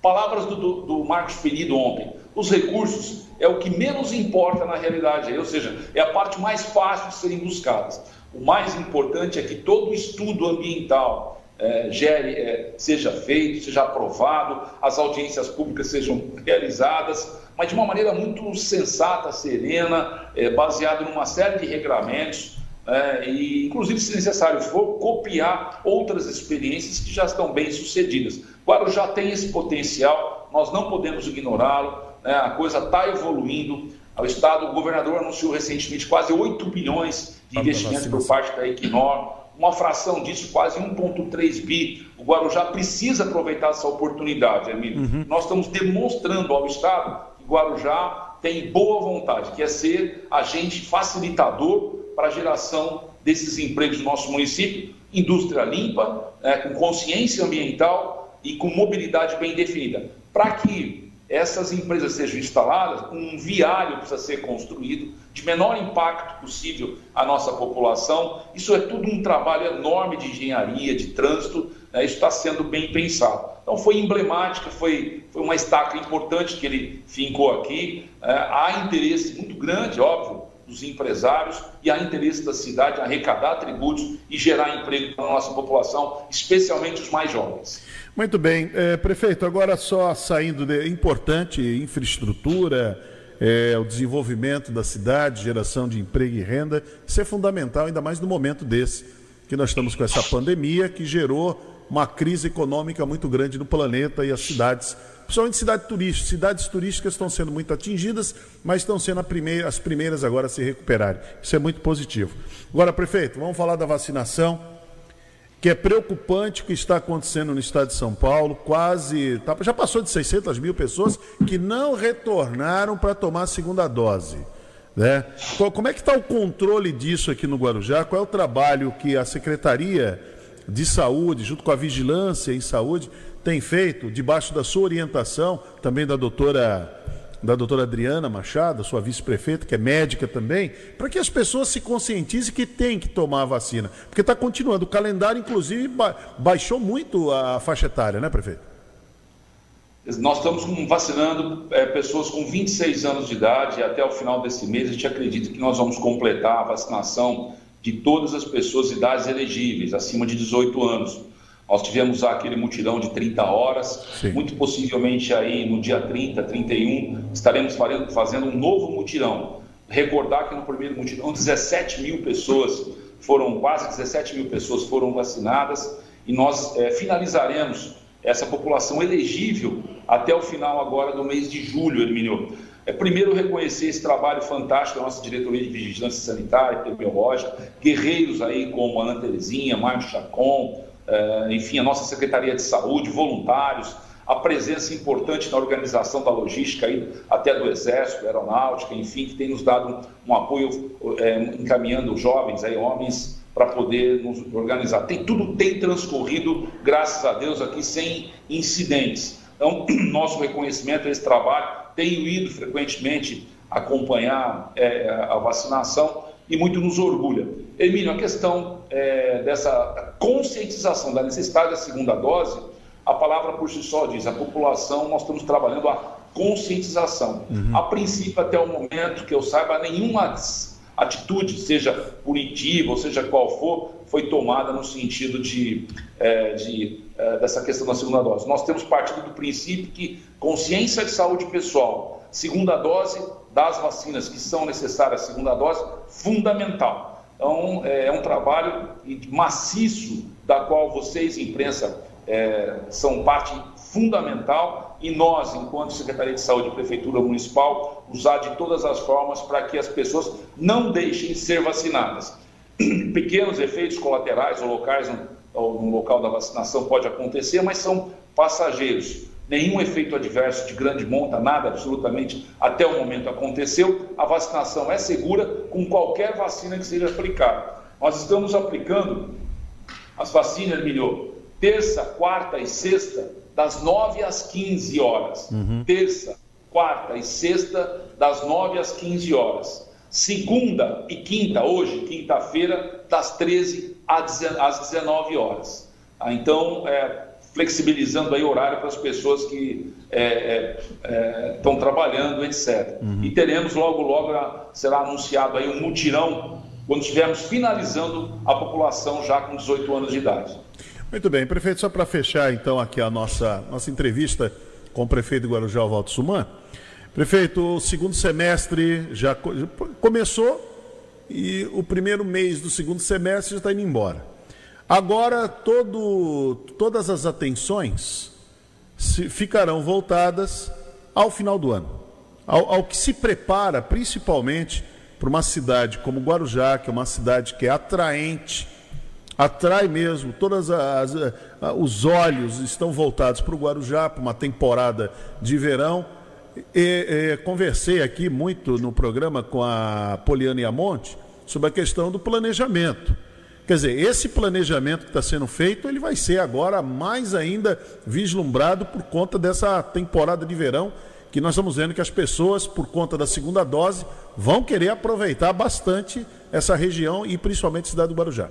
Palavras do, do, do Marcos Ferido ontem. Os recursos é o que menos importa na realidade, ou seja, é a parte mais fácil de serem buscadas. O mais importante é que todo estudo ambiental é, gere, é, seja feito, seja aprovado, as audiências públicas sejam realizadas, mas de uma maneira muito sensata, serena, é, baseada numa série de regramentos, é, e, inclusive, se necessário for, copiar outras experiências que já estão bem sucedidas. Guarujá tem esse potencial, nós não podemos ignorá-lo, né, a coisa está evoluindo. O Estado, o governador anunciou recentemente quase 8 bilhões de investimento por parte da Equinor, uma fração disso, quase 1,3 bi. O Guarujá precisa aproveitar essa oportunidade, Emílio. Uhum. Nós estamos demonstrando ao Estado Guarujá tem boa vontade, que é ser agente facilitador para a geração desses empregos no nosso município, indústria limpa, é, com consciência ambiental e com mobilidade bem definida. Para que essas empresas sejam instaladas, um viário precisa ser construído de menor impacto possível à nossa população. Isso é tudo um trabalho enorme de engenharia, de trânsito, né? isso está sendo bem pensado. Então foi emblemática, foi, foi uma estaca importante que ele fincou aqui. É, há interesse muito grande, óbvio, dos empresários e há interesse da cidade em arrecadar tributos e gerar emprego para a nossa população, especialmente os mais jovens. Muito bem. É, prefeito, agora só saindo de importante infraestrutura, é, o desenvolvimento da cidade, geração de emprego e renda, isso é fundamental, ainda mais no momento desse, que nós estamos com essa pandemia que gerou uma crise econômica muito grande no planeta e as cidades principalmente cidades turísticas. Cidades turísticas estão sendo muito atingidas, mas estão sendo primeira, as primeiras agora a se recuperarem. Isso é muito positivo. Agora, prefeito, vamos falar da vacinação, que é preocupante o que está acontecendo no estado de São Paulo. Quase, tá, já passou de 600 mil pessoas que não retornaram para tomar a segunda dose. Né? Como é que está o controle disso aqui no Guarujá? Qual é o trabalho que a Secretaria de Saúde, junto com a Vigilância em Saúde, tem feito, debaixo da sua orientação, também da doutora, da doutora Adriana Machado, sua vice-prefeita, que é médica também, para que as pessoas se conscientizem que tem que tomar a vacina. Porque está continuando. O calendário, inclusive, ba baixou muito a faixa etária, né, prefeito? Nós estamos vacinando é, pessoas com 26 anos de idade e até o final desse mês a gente acredita que nós vamos completar a vacinação de todas as pessoas de idades elegíveis, acima de 18 anos. Nós tivemos aquele mutirão de 30 horas, Sim. muito possivelmente aí no dia 30, 31, estaremos fazendo um novo mutirão. Recordar que no primeiro mutirão 17 mil pessoas foram quase 17 mil pessoas foram vacinadas e nós é, finalizaremos essa população elegível até o final agora do mês de julho, Hermínio. É, primeiro, reconhecer esse trabalho fantástico da nossa diretoria de vigilância sanitária, epidemiológica, guerreiros aí como Ana Terezinha, Mário Chacon, é, enfim, a nossa Secretaria de Saúde, voluntários, a presença importante na organização da logística, aí, até do Exército, Aeronáutica, enfim, que tem nos dado um apoio é, encaminhando jovens, aí, homens, para poder nos organizar. Tem, tudo tem transcorrido, graças a Deus, aqui sem incidentes. Então, [CLEARS THROAT] nosso reconhecimento a esse trabalho, tenho ido frequentemente acompanhar é, a vacinação e muito nos orgulha. Emílio, a questão é, dessa conscientização da necessidade da segunda dose, a palavra por si só diz, a população, nós estamos trabalhando a conscientização. Uhum. A princípio, até o momento que eu saiba, nenhuma atitude, seja punitiva ou seja qual for, foi tomada no sentido de, é, de é, dessa questão da segunda dose. Nós temos partido do princípio que consciência de saúde pessoal, segunda dose das vacinas que são necessárias, segunda dose, fundamental. Então, é, é um trabalho maciço da qual vocês, imprensa, é, são parte fundamental e nós, enquanto Secretaria de Saúde e Prefeitura Municipal, usar de todas as formas para que as pessoas não deixem de ser vacinadas. [CLEARS THROAT] Pequenos efeitos colaterais ou locais ou no local da vacinação pode acontecer, mas são passageiros. Nenhum efeito adverso de grande monta, nada absolutamente até o momento aconteceu. A vacinação é segura com qualquer vacina que seja aplicada. Nós estamos aplicando as vacinas, Milho, terça, quarta e sexta, das 9 às 15 horas. Uhum. Terça, quarta e sexta, das 9 às 15 horas. Segunda e quinta, hoje, quinta-feira, das 13 às 19 horas. Ah, então, é, flexibilizando aí o horário para as pessoas que estão é, é, é trabalhando, etc. Uhum. E teremos logo, logo, será anunciado aí um mutirão quando estivermos finalizando a população já com 18 anos de idade. Muito bem, prefeito, só para fechar então aqui a nossa, nossa entrevista com o prefeito Guarujá, Walter Suman. Prefeito, o segundo semestre já começou e o primeiro mês do segundo semestre já está indo embora. Agora todo, todas as atenções se, ficarão voltadas ao final do ano, ao, ao que se prepara principalmente para uma cidade como Guarujá, que é uma cidade que é atraente atrai mesmo, todos os olhos estão voltados para o Guarujá, para uma temporada de verão. E, e, conversei aqui muito no programa com a Poliana Iamonte sobre a questão do planejamento. Quer dizer, esse planejamento que está sendo feito, ele vai ser agora mais ainda vislumbrado por conta dessa temporada de verão, que nós estamos vendo que as pessoas, por conta da segunda dose, vão querer aproveitar bastante essa região e principalmente a cidade do Guarujá.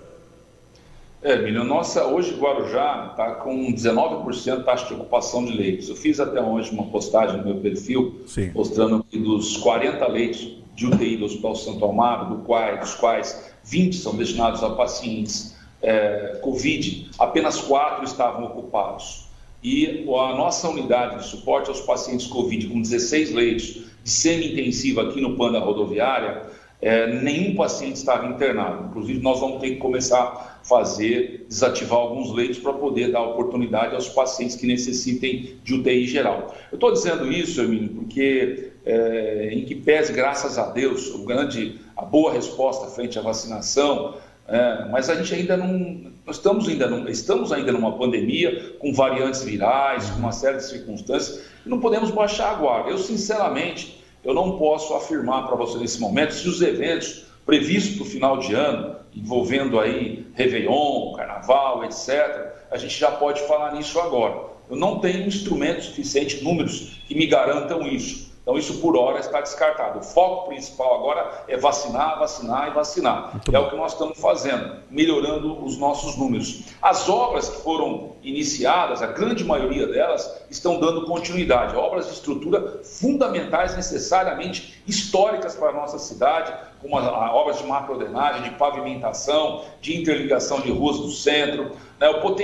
É, Milho, nossa, hoje Guarujá está com 19% taxa de ocupação de leitos. Eu fiz até hoje uma postagem no meu perfil, Sim. mostrando que dos 40 leitos de UTI do Hospital Santo Amaro, do qual, dos quais 20 são destinados a pacientes é, Covid, apenas 4 estavam ocupados. E a nossa unidade de suporte aos pacientes Covid, com 16 leitos de semi-intensiva aqui no Panda Rodoviária, é, nenhum paciente estava internado. Inclusive, nós vamos ter que começar a fazer, desativar alguns leitos para poder dar oportunidade aos pacientes que necessitem de UTI geral. Eu estou dizendo isso, Emílio, porque é, em que pese, graças a Deus, o grande, a boa resposta frente à vacinação, é, mas a gente ainda não, estamos ainda, estamos ainda numa pandemia com variantes virais, com uma série de circunstâncias, e não podemos baixar a guarda. Eu, sinceramente, eu não posso afirmar para você nesse momento se os eventos previstos para o final de ano, envolvendo aí Réveillon, Carnaval, etc., a gente já pode falar nisso agora. Eu não tenho instrumentos suficientes, números que me garantam isso. Então, isso por hora está descartado. O foco principal agora é vacinar, vacinar e vacinar. Muito é bom. o que nós estamos fazendo, melhorando os nossos números. As obras que foram iniciadas, a grande maioria delas, estão dando continuidade. Obras de estrutura fundamentais, necessariamente históricas para a nossa cidade, como as, as obras de macrodenagem, de pavimentação, de interligação de ruas do centro. Né, o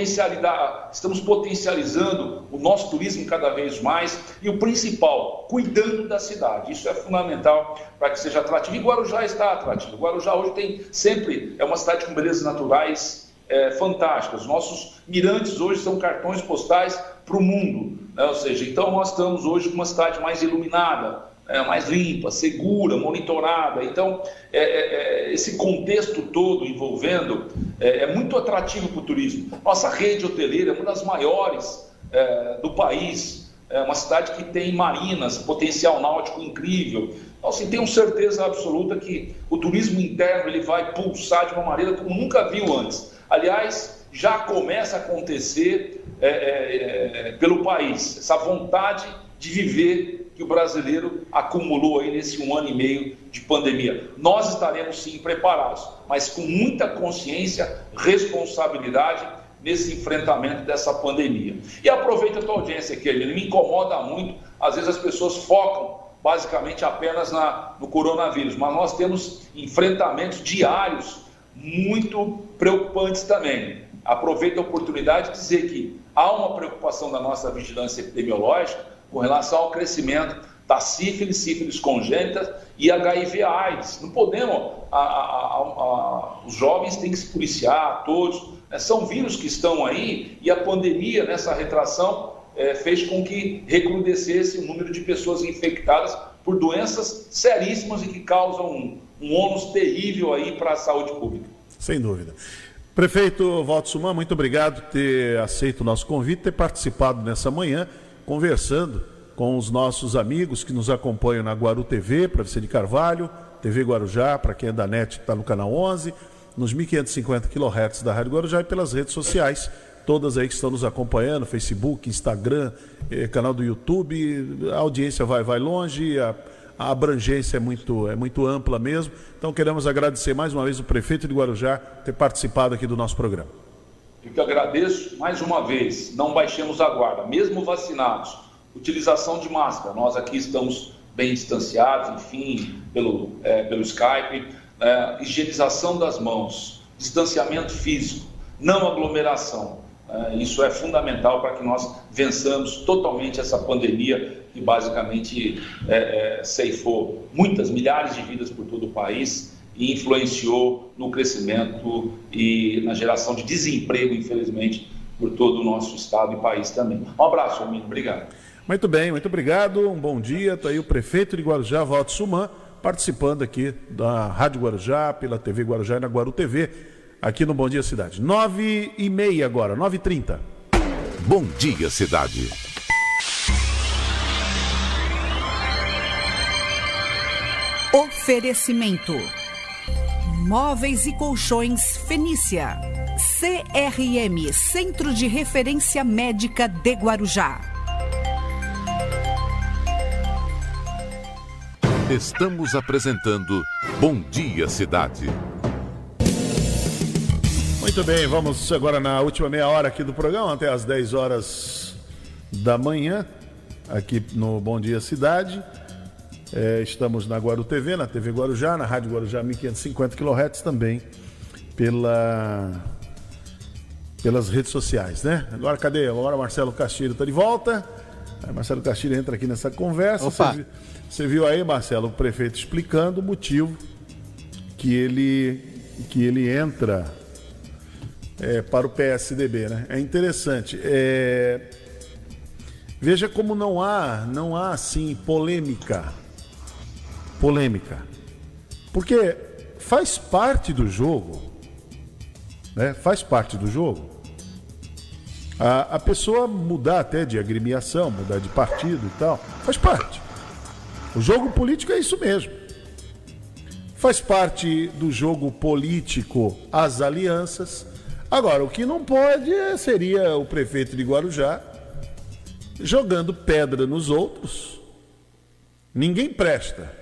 estamos potencializando o nosso turismo cada vez mais e o principal, cuidando da cidade. Isso é fundamental para que seja atrativo. E Guarujá está atrativo. Guarujá hoje tem sempre, é uma cidade com belezas naturais é, fantásticas. Nossos mirantes hoje são cartões postais para o mundo. Né? Ou seja, então nós estamos hoje com uma cidade mais iluminada, é, mais limpa, segura, monitorada. Então, é, é, é esse contexto todo envolvendo é, é muito atrativo para o turismo. Nossa rede hoteleira é uma das maiores é, do país, é uma cidade que tem marinas, potencial náutico incrível. Então, assim, tenho certeza absoluta que o turismo interno ele vai pulsar de uma maneira como nunca viu antes. Aliás, já começa a acontecer pelo país, essa vontade de viver que o brasileiro acumulou aí nesse um ano e meio de pandemia. Nós estaremos sim preparados, mas com muita consciência, responsabilidade nesse enfrentamento dessa pandemia. E aproveita a tua audiência aqui, ele me incomoda muito, às vezes as pessoas focam basicamente apenas na, no coronavírus, mas nós temos enfrentamentos diários muito preocupantes também. Aproveito a oportunidade de dizer que há uma preocupação da nossa vigilância epidemiológica com relação ao crescimento da sífilis, sífilis congênita e HIV/AIDS. Não podemos, a, a, a, os jovens têm que se policiar, todos. Né? São vírus que estão aí e a pandemia, nessa retração, é, fez com que recrudescesse o número de pessoas infectadas por doenças seríssimas e que causam um, um ônus terrível aí para a saúde pública. Sem dúvida. Prefeito Walter Suman, muito obrigado por ter aceito o nosso convite, ter participado nessa manhã conversando com os nossos amigos que nos acompanham na Guaru TV, para Vicente Carvalho, TV Guarujá, para quem é da NET, está no canal 11, nos 1550 kHz da Rádio Guarujá e pelas redes sociais, todas aí que estão nos acompanhando, Facebook, Instagram, eh, canal do YouTube, a audiência vai, vai longe, a, a abrangência é muito, é muito ampla mesmo. Então queremos agradecer mais uma vez o prefeito de Guarujá ter participado aqui do nosso programa. Eu que agradeço mais uma vez, não baixemos a guarda, mesmo vacinados, utilização de máscara, nós aqui estamos bem distanciados, enfim, pelo, é, pelo Skype, é, higienização das mãos, distanciamento físico, não aglomeração. É, isso é fundamental para que nós vençamos totalmente essa pandemia que basicamente é, é, ceifou muitas, milhares de vidas por todo o país e influenciou no crescimento e na geração de desemprego, infelizmente, por todo o nosso estado e país também. Um abraço, amigo. Obrigado. Muito bem, muito obrigado. Um bom dia. Está aí o prefeito de Guarujá, Walter Suman, participando aqui da Rádio Guarujá, pela TV Guarujá e na Guaru TV, aqui no Bom Dia Cidade. Nove e meia agora, nove e trinta. Bom Dia Cidade. Oferecimento Móveis e Colchões Fenícia. CRM Centro de Referência Médica de Guarujá. Estamos apresentando Bom Dia Cidade. Muito bem, vamos agora na última meia hora aqui do programa, até às 10 horas da manhã, aqui no Bom Dia Cidade. É, estamos na Guaru TV, na TV Guarujá, na Rádio Guarujá 1550 kHz também pela, pelas redes sociais, né? Agora cadê? Agora Marcelo Castilho está de volta. Aí Marcelo Castilho entra aqui nessa conversa. Você viu, você viu aí, Marcelo, o prefeito explicando o motivo que ele, que ele entra é, para o PSDB, né? É interessante. É... Veja como não há, não há assim polêmica polêmica. Porque faz parte do jogo, né? Faz parte do jogo. A, a pessoa mudar até de agremiação, mudar de partido e tal, faz parte. O jogo político é isso mesmo. Faz parte do jogo político as alianças. Agora, o que não pode seria o prefeito de Guarujá jogando pedra nos outros. Ninguém presta.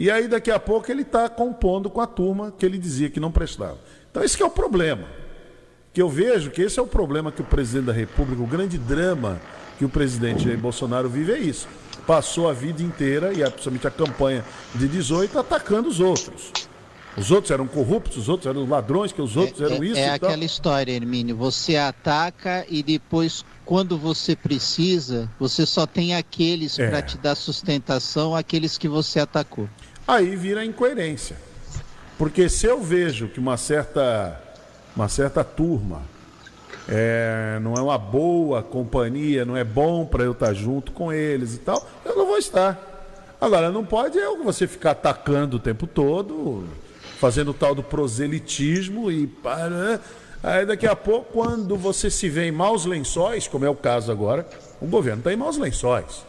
E aí daqui a pouco ele está compondo com a turma que ele dizia que não prestava. Então esse é o problema. Que eu vejo que esse é o problema que o presidente da República, o grande drama que o presidente Jair Bolsonaro vive é isso. passou a vida inteira, e é principalmente a campanha de 18, atacando os outros. Os outros eram corruptos, os outros eram ladrões, que os outros eram é, isso é aquela história, Hermínio. Você ataca e depois, quando você precisa, você só tem aqueles É. para te dar sustentação, aqueles que você atacou. Aí vira incoerência. Porque se eu vejo que uma certa, uma certa turma é, não é uma boa companhia, não é bom para eu estar junto com eles e tal, eu não vou estar. Agora, não pode é você ficar atacando o tempo todo, fazendo o tal do proselitismo e para. Aí daqui a pouco, quando você se vê em maus lençóis, como é o caso agora, o governo está em maus lençóis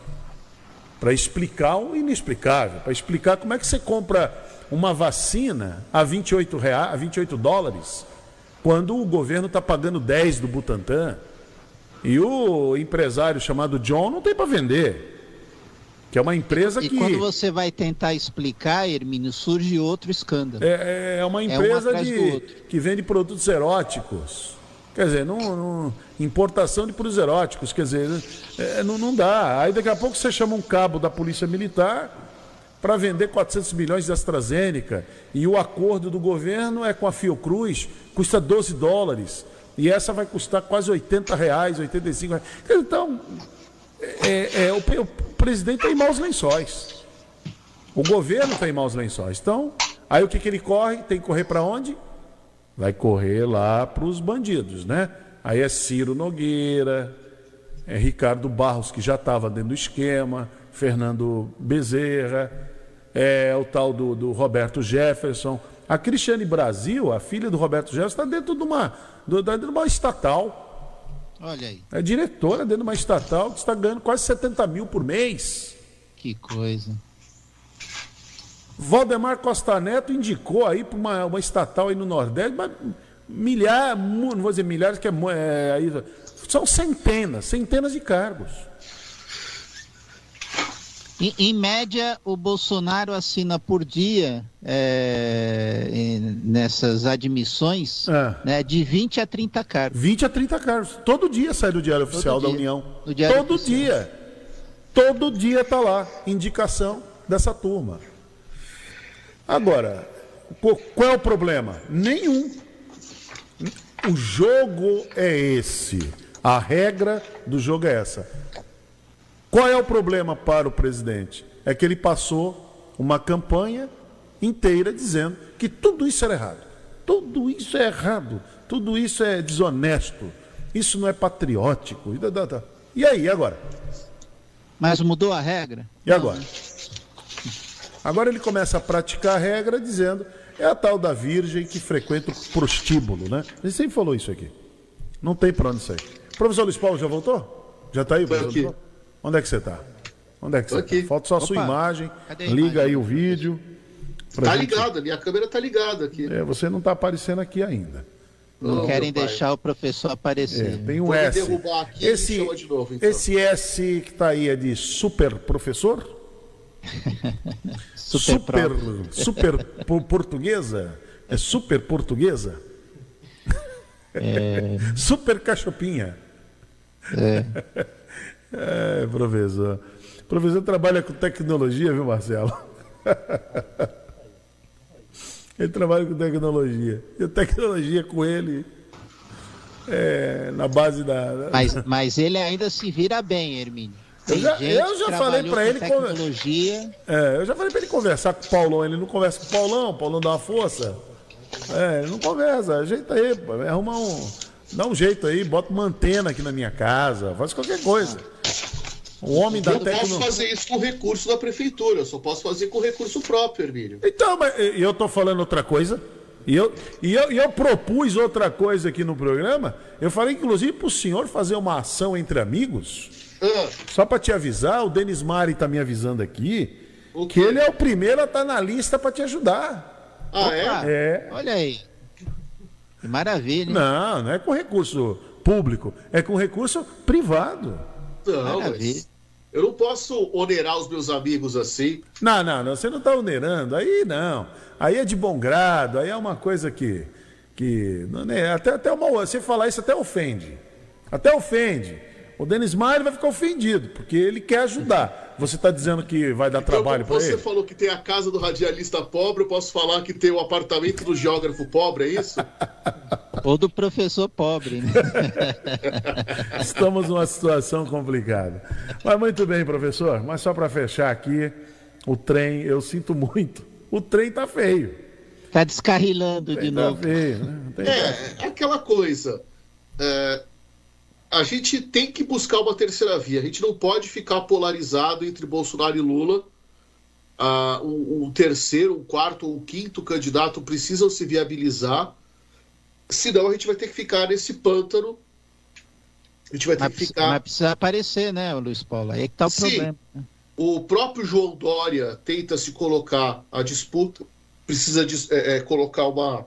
para explicar o inexplicável, para explicar como é que você compra uma vacina a 28, reais, a 28 dólares, quando o governo está pagando 10 do Butantan e o empresário chamado John não tem para vender. Que é uma empresa E que quando você vai tentar explicar, Hermínio, surge outro escândalo. é, é uma um empresa atrás do de, que vende produtos eróticos. Quer dizer, não, não- importação de produtos eróticos, quer dizer, é, não, não dá. Aí daqui a pouco você chama um cabo da Polícia Militar para vender 400 milhões de AstraZeneca e o acordo do governo é com a Fiocruz, custa 12 dólares. E essa vai custar quase 80 reais, 85 reais. Então, é, é, o, o presidente tem maus lençóis. O governo tem maus lençóis. Então, aí o que, que ele corre? Tem que correr para onde? Vai correr lá para os bandidos, né? Aí é Ciro Nogueira, é Ricardo Barros, que já estava dentro do esquema, Fernando Bezerra, é o tal do, do Roberto Jefferson. A Cristiane Brasil, a filha do Roberto Jefferson, está dentro de uma, do- dentro de uma estatal. Olha aí, É diretora dentro de uma estatal que está ganhando quase 70 mil por mês. que coisa. Valdemar Costa Neto indicou aí para uma, uma estatal aí no Nordeste, mas milhares, não vou dizer milhares, que é, é aí, são centenas, centenas de cargos. Em, em média, o Bolsonaro assina por dia, é, nessas admissões, É. né, de 20 a 30 cargos. 20 a 30 cargos. Todo dia sai do Diário Oficial da dia. União. Todo Oficial. dia. Todo dia está lá, indicação dessa turma. Agora, qu- qual é o problema? Nenhum. O jogo é esse. A regra do jogo é essa. Qual é o problema para o presidente? É que ele passou uma campanha inteira dizendo que tudo isso era errado. Tudo isso é errado. Tudo isso é desonesto. Isso não é patriótico. E. E aí, agora? Mas mudou a regra? E agora? Agora ele começa a praticar a regra dizendo é a tal da virgem que frequenta o prostíbulo, né? Ele sempre falou isso aqui. Não tem para onde sair. Professor Luiz Paulo já voltou? Já está aí? Professor aqui. Paulo? Onde é que você está? Onde é que Tô você está? Falta só a sua Opa, imagem. cadê a Liga imagem? aí o vídeo. pra Tá gente- ligada, minha câmera tá ligada aqui. É, você não está aparecendo aqui ainda. Não Não, querem deixar o professor É, aparecer. tem um Vou S. derrubar aqui e esse, novo, então. esse S que está aí é de super professor? [LAUGHS] Super, [LAUGHS] super po- portuguesa? É super portuguesa? [LAUGHS] super cachopinha. É. É, professor. Professor trabalha com tecnologia, viu, Marcelo? Ele trabalha com tecnologia. E a tecnologia com ele é na base da. da- Mas, mas ele ainda se vira bem, Hermínio. Eu Tem já- gente eu já falei com ele tecnologia. É, eu já falei pra ele conversar com o Paulão, ele não conversa com o Paulão, o Paulão dá uma força. É, ele não conversa, ajeita aí, pô, arruma um. Dá um jeito aí, bota uma antena aqui na minha casa, faz qualquer coisa. O homem da Eu não posso tecnologia. fazer isso com recurso da prefeitura, eu só posso fazer com recurso próprio, Hermínio. Então, mas eu tô falando outra coisa. E eu, e, eu, e eu propus outra coisa aqui no programa. Eu falei, inclusive, pro senhor fazer uma ação entre amigos. Ah, Só para te avisar, o Denis Mari tá me avisando aqui O que ele é o primeiro a estar na lista para te ajudar. ah é? Opa, É. Olha aí. Que maravilha, hein? Não, não é com recurso público, é com recurso privado. Não, Maravilha. eu não posso onerar os meus amigos assim. Não, não, não, você não está onerando, aí não. Aí é de bom grado, aí é uma coisa que. que não é, até, até uma, você falar isso até ofende. Até ofende. O Denis Maia vai ficar ofendido, porque ele quer ajudar. Você está dizendo que vai dar Então, trabalho para você ele? falou que tem a casa do radialista pobre, eu posso falar que tem o apartamento do geógrafo pobre, é isso? [LAUGHS] Ou do professor pobre, né? [LAUGHS] Estamos numa situação complicada. Mas muito bem, professor. Mas só para fechar aqui, o trem, eu sinto muito. O trem tá feio. Tá descarrilando de tá novo. feio, né? É, é aquela coisa. é, a gente tem que buscar uma terceira via. A gente não pode ficar polarizado entre Bolsonaro e Lula. Ah, um, um terceiro, um quarto ou um quinto candidato precisam se viabilizar. Senão a gente vai ter que ficar nesse pântano. A gente vai ter Mas, que ficar. mas precisa aparecer, né, Luiz Paulo? Aí é que tá o Sim. problema. O próprio João Dória tenta se colocar à disputa, precisa de, é, é, colocar uma,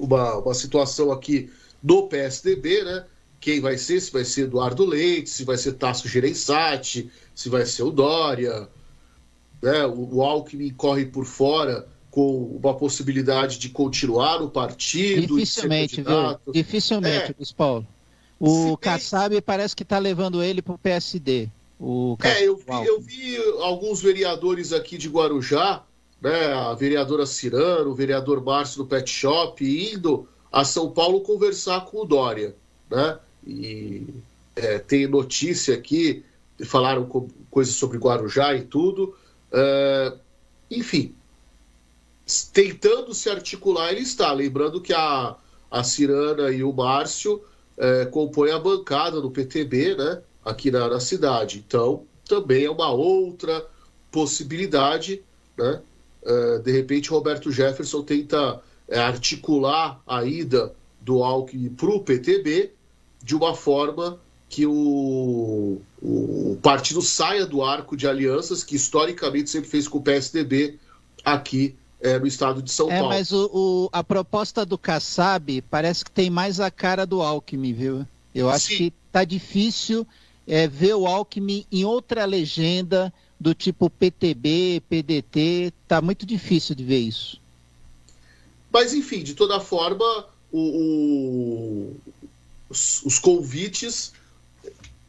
uma, uma situação aqui no PSDB, né? Quem vai ser? Se vai ser Eduardo Leite, se vai ser Tasso Gereissati, se vai ser o Dória. Né? O, o Alckmin corre por fora com uma possibilidade de continuar no partido. Dificilmente, viu? Dificilmente, É. Luiz Paulo. O Kassab parece que tá levando ele PSD. O É, eu vi, eu vi alguns vereadores aqui de Guarujá, né, a vereadora Cirano, o vereador Márcio do Pet Shop, indo a São Paulo conversar com o Dória, né? E é, tem notícia aqui, falaram co- coisas sobre Guarujá e tudo. É, enfim, tentando se articular ele está. Lembrando que a, a Cirana e o Márcio é, compõem a bancada do PTB, né? Aqui na, na cidade. Então, também é uma outra possibilidade, né? É, de repente, Roberto Jefferson tenta é, articular a ida do Alckmin para o PTB de uma forma que o, o partido saia do arco de alianças que historicamente sempre fez com o PSDB aqui é, no estado de São É, Paulo. mas o, o- a proposta do Kassab parece que tem mais a cara do Alckmin, viu? Eu acho Sim. que tá difícil é, ver o Alckmin em outra legenda do tipo PTB, PDT. Tá muito difícil de ver isso. Mas, enfim, de toda forma, o- o- os, os convites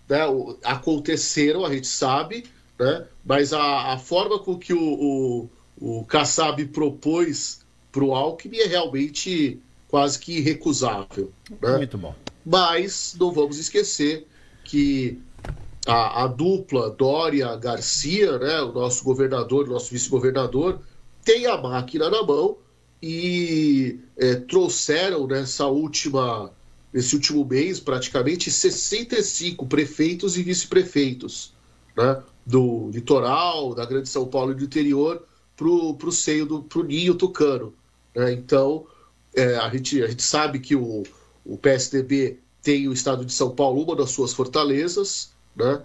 né, aconteceram, a gente sabe, né, mas a, a forma com que o, o, o Kassab propôs para o Alckmin é realmente quase que irrecusável. Né? Muito bom. Mas não vamos esquecer que a, a dupla Dória-Garcia, né, o nosso governador, o nosso vice-governador, tem a máquina na mão e é, trouxeram nessa última, nesse último mês, praticamente 65 prefeitos e vice-prefeitos né, do litoral, da Grande São Paulo e do interior para o seio do pro ninho tucano. né? Então, é, a, gente, a gente sabe que o, o PSDB tem o estado de São Paulo, uma das suas fortalezas, né?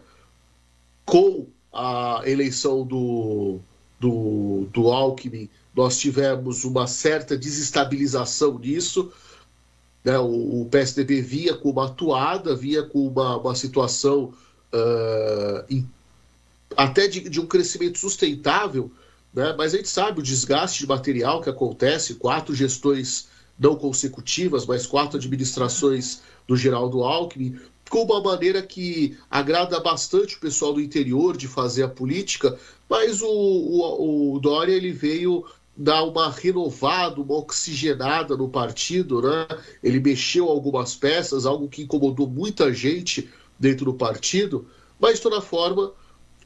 com a eleição do, do, do Alckmin, nós tivemos uma certa desestabilização nisso. Né? O, o PSDB vinha com uma atuada, vinha com uma, uma situação ah, em- até de, de um crescimento sustentável, né? mas a gente sabe o desgaste de material que acontece, quatro gestões não consecutivas, mas quatro administrações do Geraldo Alckmin, com uma maneira que agrada bastante o pessoal do interior de fazer a política, mas o, o, o Dória ele veio dar uma renovada, uma oxigenada no partido, né? Ele mexeu algumas peças, algo que incomodou muita gente dentro do partido, mas de toda forma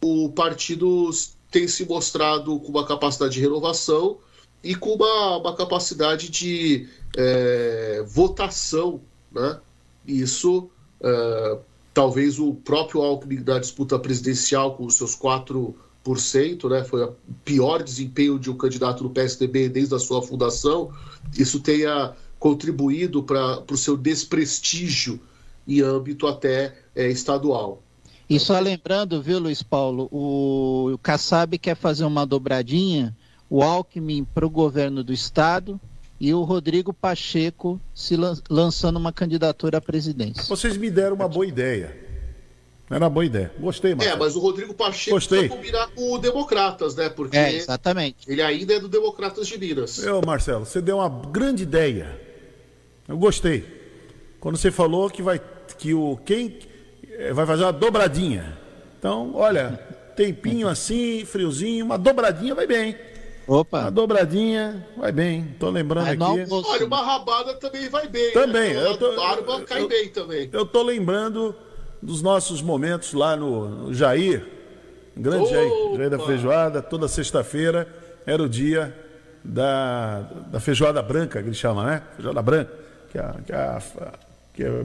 o partido tem se mostrado com uma capacidade de renovação e com uma, uma capacidade de é, votação, né? Isso é, talvez o próprio Alckmin da disputa presidencial com os seus 4%, né? Foi o pior desempenho de um candidato do PSDB desde a sua fundação. Isso tenha contribuído para o seu desprestígio em âmbito até é, estadual. E só lembrando, viu, Luiz Paulo, o, o Kassab quer fazer uma dobradinha, o Alckmin para o governo do estado e o Rodrigo Pacheco se lan- lançando uma candidatura à presidência. Vocês me deram uma boa ideia. Era uma boa ideia. Gostei, É, Marcelo. mas o Rodrigo Pacheco Gostei. combinar com o Democratas, né? Porque É, exatamente. ele ainda é do Democratas de Minas. Eu, Marcelo, você deu uma grande ideia. Eu gostei. Quando você falou que vai que o quem eh, vai fazer uma dobradinha. Então, olha, [LAUGHS] tempinho assim, friozinho, uma dobradinha vai bem. Opa. Uma dobradinha vai bem. Tô lembrando aqui. Olha, uma rabada também vai bem. Também, Né? eu tô- Barba cai eu- bem também. Eu tô lembrando dos nossos momentos lá no, no Jair, grande Jair, Opa! Jair da Feijoada, toda sexta-feira era o dia da, da feijoada branca, que ele chama, né? Feijoada branca, que é, a- que é, a- que é,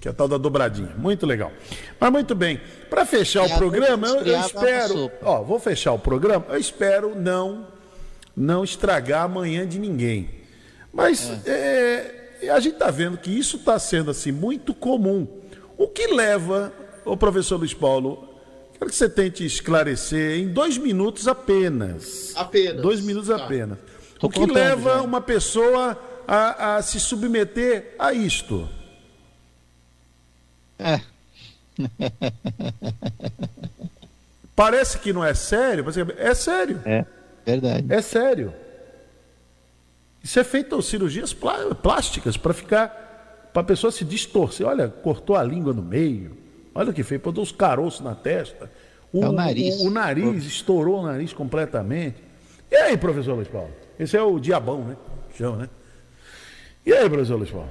que é a tal da dobradinha. Muito legal. Mas muito bem, para fechar o programa, eu, eu espero. Ó, vou fechar o programa, eu espero não, não estragar a manhã de ninguém. Mas é, a gente está vendo que isso está sendo assim muito comum. O que leva, o professor Luiz Paulo, quero que você tente esclarecer em dois minutos apenas. Apenas. Dois minutos Tá. apenas. Tô o que contando leva já. uma pessoa a, a se submeter a isto? É. [LAUGHS] Parece que não é sério, mas é sério. É, verdade. É sério. Isso é feito cirurgias plá- plásticas para ficar. Para a pessoa se distorcer. Olha, cortou a língua no meio. Olha o que fez, botou os caroços na testa. É o nariz. O, o nariz, estourou o nariz completamente. E aí, professor Luiz Paulo? Esse é o diabão, né? Chama, né? E aí, professor Luiz Paulo?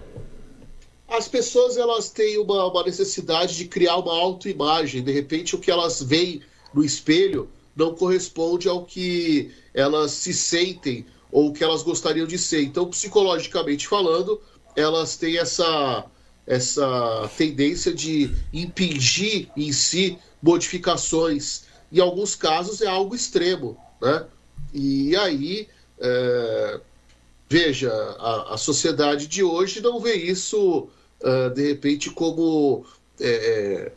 As pessoas elas têm uma, uma necessidade de criar uma autoimagem. De repente, o que elas veem no espelho não corresponde ao que elas se sentem ou o que elas gostariam de ser. Então, psicologicamente falando, elas têm essa, essa tendência de impingir em si modificações. Em alguns casos é algo extremo, né? E aí, é, veja, a, a sociedade de hoje não vê isso, ah, de repente, como. é, é,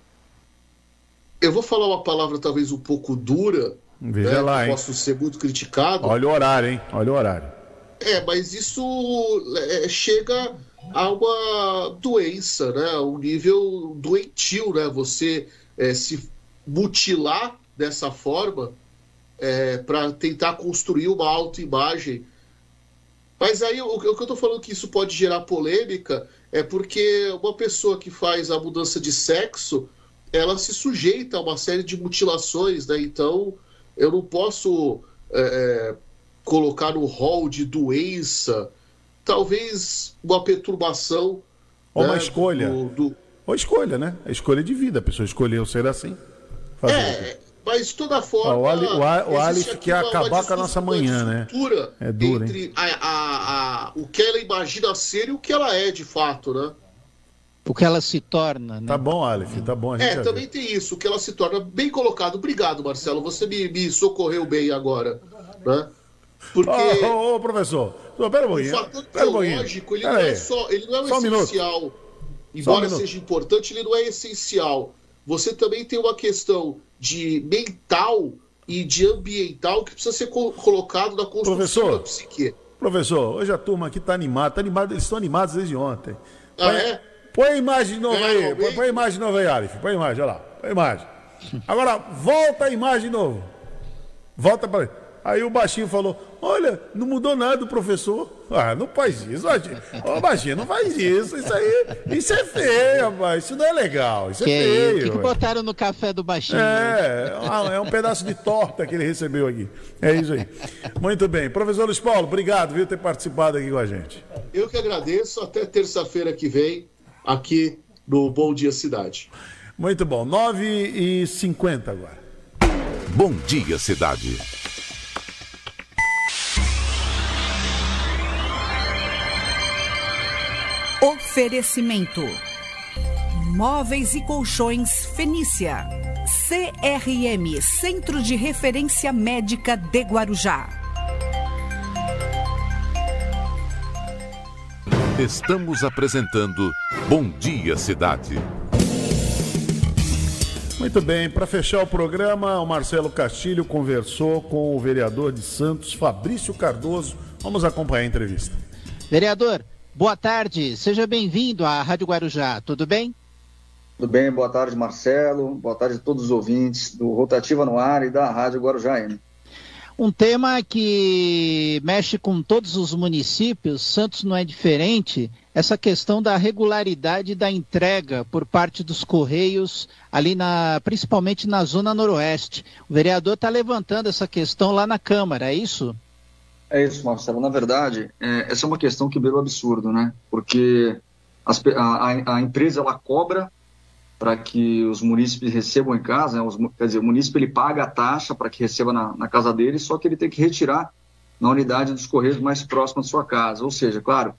eu vou falar uma palavra talvez um pouco dura, Veja né, lá, posso ser muito criticado. Olha o horário, hein? Olha o horário. É, mas isso é, chega a uma doença, né? Um nível doentio, né? Você é, se mutilar dessa forma para tentar construir uma autoimagem. Mas aí o, o que eu estou falando que isso pode gerar polêmica é porque uma pessoa que faz a mudança de sexo ela se sujeita a uma série de mutilações, né? Então eu não posso é, é, colocar no rol de doença, talvez uma perturbação. Ou uma né, escolha. do- do- Ou escolha, né? A escolha de vida. A pessoa escolheu ser assim. Fazer? É, mas de toda forma. Ó, o Ali- o A- o Aleph quer acabar com a nossa uma manhã, né? É duro, hein? entre a, a- a- o que ela imagina ser e o que ela é de fato, né? O que ela se torna, né? Tá bom, Aleph, tá bom. A gente É, também viu. tem isso, o que ela se torna bem colocado. Obrigado, Marcelo. Você me, me socorreu bem agora. Né? Porque Ô, ô, ô, professor. Ô, Pera um o pouquinho. fator um pouquinho. biológico, ele não é só. Ele não é o um essencial. Embora minuto. seja importante, ele não é essencial. Você também tem uma questão de mental e de ambiental que precisa ser co- colocado na construção Professor. da psique. Professor, hoje a turma aqui tá animada. Tá animada, eles estão animados desde ontem. Ah, é? Põe a imagem de novo É, aí. Põe, põe a imagem de novo aí, Aleph. Põe a imagem, olha lá. Põe a imagem. Agora, volta a imagem de novo. Volta para. Aí o baixinho falou: Olha, não mudou nada o professor. Ah, não faz isso, baixinho. Ô, baixinho, não faz isso. Isso aí, isso é feio, rapaz. Isso não é legal. Isso Que é é feio. O que, que botaram no café do baixinho? É, é uma- é um pedaço de torta que ele recebeu aqui. É isso aí. Muito bem. Professor Luiz Paulo, obrigado por ter participado aqui com a gente. Eu que agradeço. Até terça-feira que vem, aqui no Bom Dia Cidade. Muito bom. 9h50 agora. Bom dia, cidade. Oferecimento: Móveis e Colchões Fenícia. CRM Centro de Referência Médica de Guarujá. Estamos apresentando Bom Dia, cidade. Muito bem, para fechar o programa, o Marcelo Castilho conversou com o vereador de Santos, Fabrício Cardoso. Vamos acompanhar a entrevista. Vereador, boa tarde. Seja bem-vindo à Rádio Guarujá. Tudo bem? Tudo bem? Boa tarde, Marcelo. Boa tarde a todos os ouvintes do Rotativa no Ar e da Rádio Guarujá M. Um tema que mexe com todos os municípios, Santos não é diferente, essa questão da regularidade da entrega por parte dos Correios, ali na, principalmente na zona noroeste. O vereador está levantando essa questão lá na Câmara, é isso? É isso, Marcelo. Na verdade, é, essa é uma questão que beira o absurdo, né? Porque as, a, a, empresa ela cobra para que os munícipes recebam em casa, né? os, quer dizer, o munícipe ele paga a taxa para que receba na, na, casa dele, só que ele tem que retirar na unidade dos correios mais próxima da sua casa. Ou seja, claro,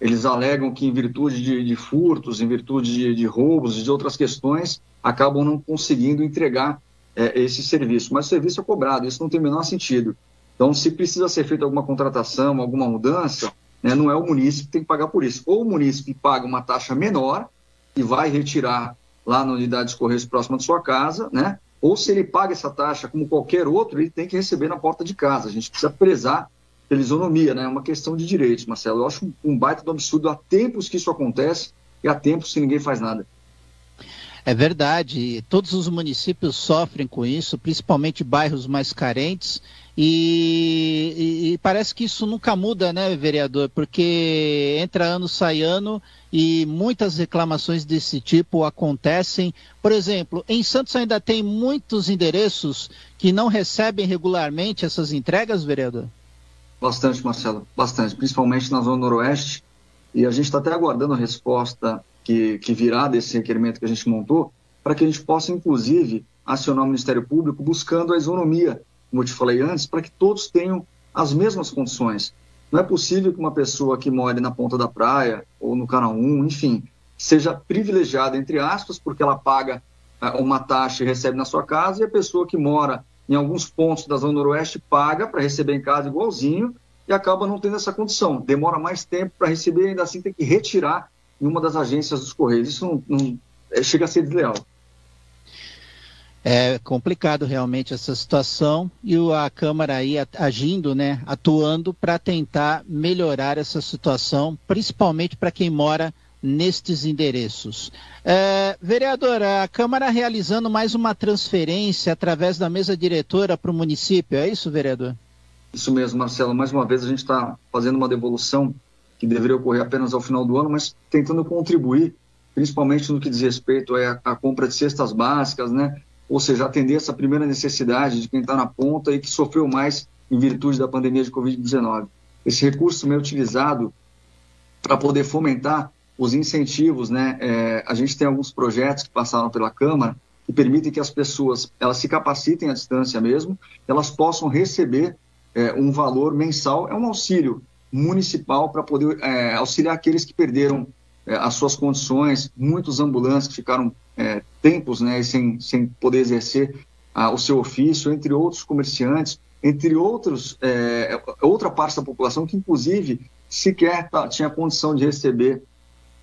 eles alegam que em virtude de, de furtos, em virtude de, de roubos e de outras questões, acabam não conseguindo entregar é, esse serviço. Mas o serviço é cobrado, isso não tem o menor sentido. Então, se precisa ser feita alguma contratação, alguma mudança, né, não é o munícipe que tem que pagar por isso. Ou o munícipe paga uma taxa menor e vai retirar lá na unidade de correios próxima de sua casa, né? Ou se ele paga essa taxa como qualquer outro, ele tem que receber na porta de casa. A gente precisa prezar pela isonomia, né? É uma questão de direitos, Marcelo. Eu acho um baita do absurdo. Há tempos que isso acontece e há tempos que ninguém faz nada. É verdade, todos os municípios sofrem com isso, principalmente bairros mais carentes, e, e, e, parece que isso nunca muda, né, vereador? Porque entra ano, sai ano e muitas reclamações desse tipo acontecem. Por exemplo, em Santos ainda tem muitos endereços que não recebem regularmente essas entregas, vereador? Bastante, Marcelo, bastante, principalmente na Zona Noroeste. E a gente está até aguardando a resposta que, que virá desse requerimento que a gente montou, para que a gente possa, inclusive, acionar o Ministério Público buscando a isonomia como eu te falei antes, para que todos tenham as mesmas condições. Não é possível que uma pessoa que more na ponta da praia ou no canal 1, enfim, seja privilegiada, entre aspas, porque ela paga uh, uma taxa e recebe na sua casa, e a pessoa que mora em alguns pontos da Zona Noroeste paga para receber em casa igualzinho e acaba não tendo essa condição. Demora mais tempo para receber, ainda assim tem que retirar em uma das agências dos Correios. Isso não, não é, chega a ser desleal. É complicado realmente essa situação e a Câmara aí agindo, né, atuando para tentar melhorar essa situação, principalmente para quem mora nestes endereços. É, vereadora, a Câmara realizando mais uma transferência através da mesa diretora para o município, é isso, vereador? Isso mesmo, Marcelo. Mais uma vez a gente está fazendo uma devolução que deveria ocorrer apenas ao final do ano, mas tentando contribuir, principalmente no que diz respeito à, compra de cestas básicas, né? ou seja, atender essa primeira necessidade de quem está na ponta e que sofreu mais em virtude da pandemia de Covid-19. Esse recurso também é utilizado para poder fomentar os incentivos, né? É, a gente tem alguns projetos que passaram pela Câmara que permitem que as pessoas elas se capacitem à distância mesmo, elas possam receber é, um valor mensal, é um auxílio municipal para poder é, auxiliar aqueles que perderam é, as suas condições, muitos ambulantes que ficaram é, tempos né, sem, sem poder exercer ah, o seu ofício, entre outros comerciantes, entre outros, é, outra parte da população que, inclusive, sequer tá, tinha condição de receber,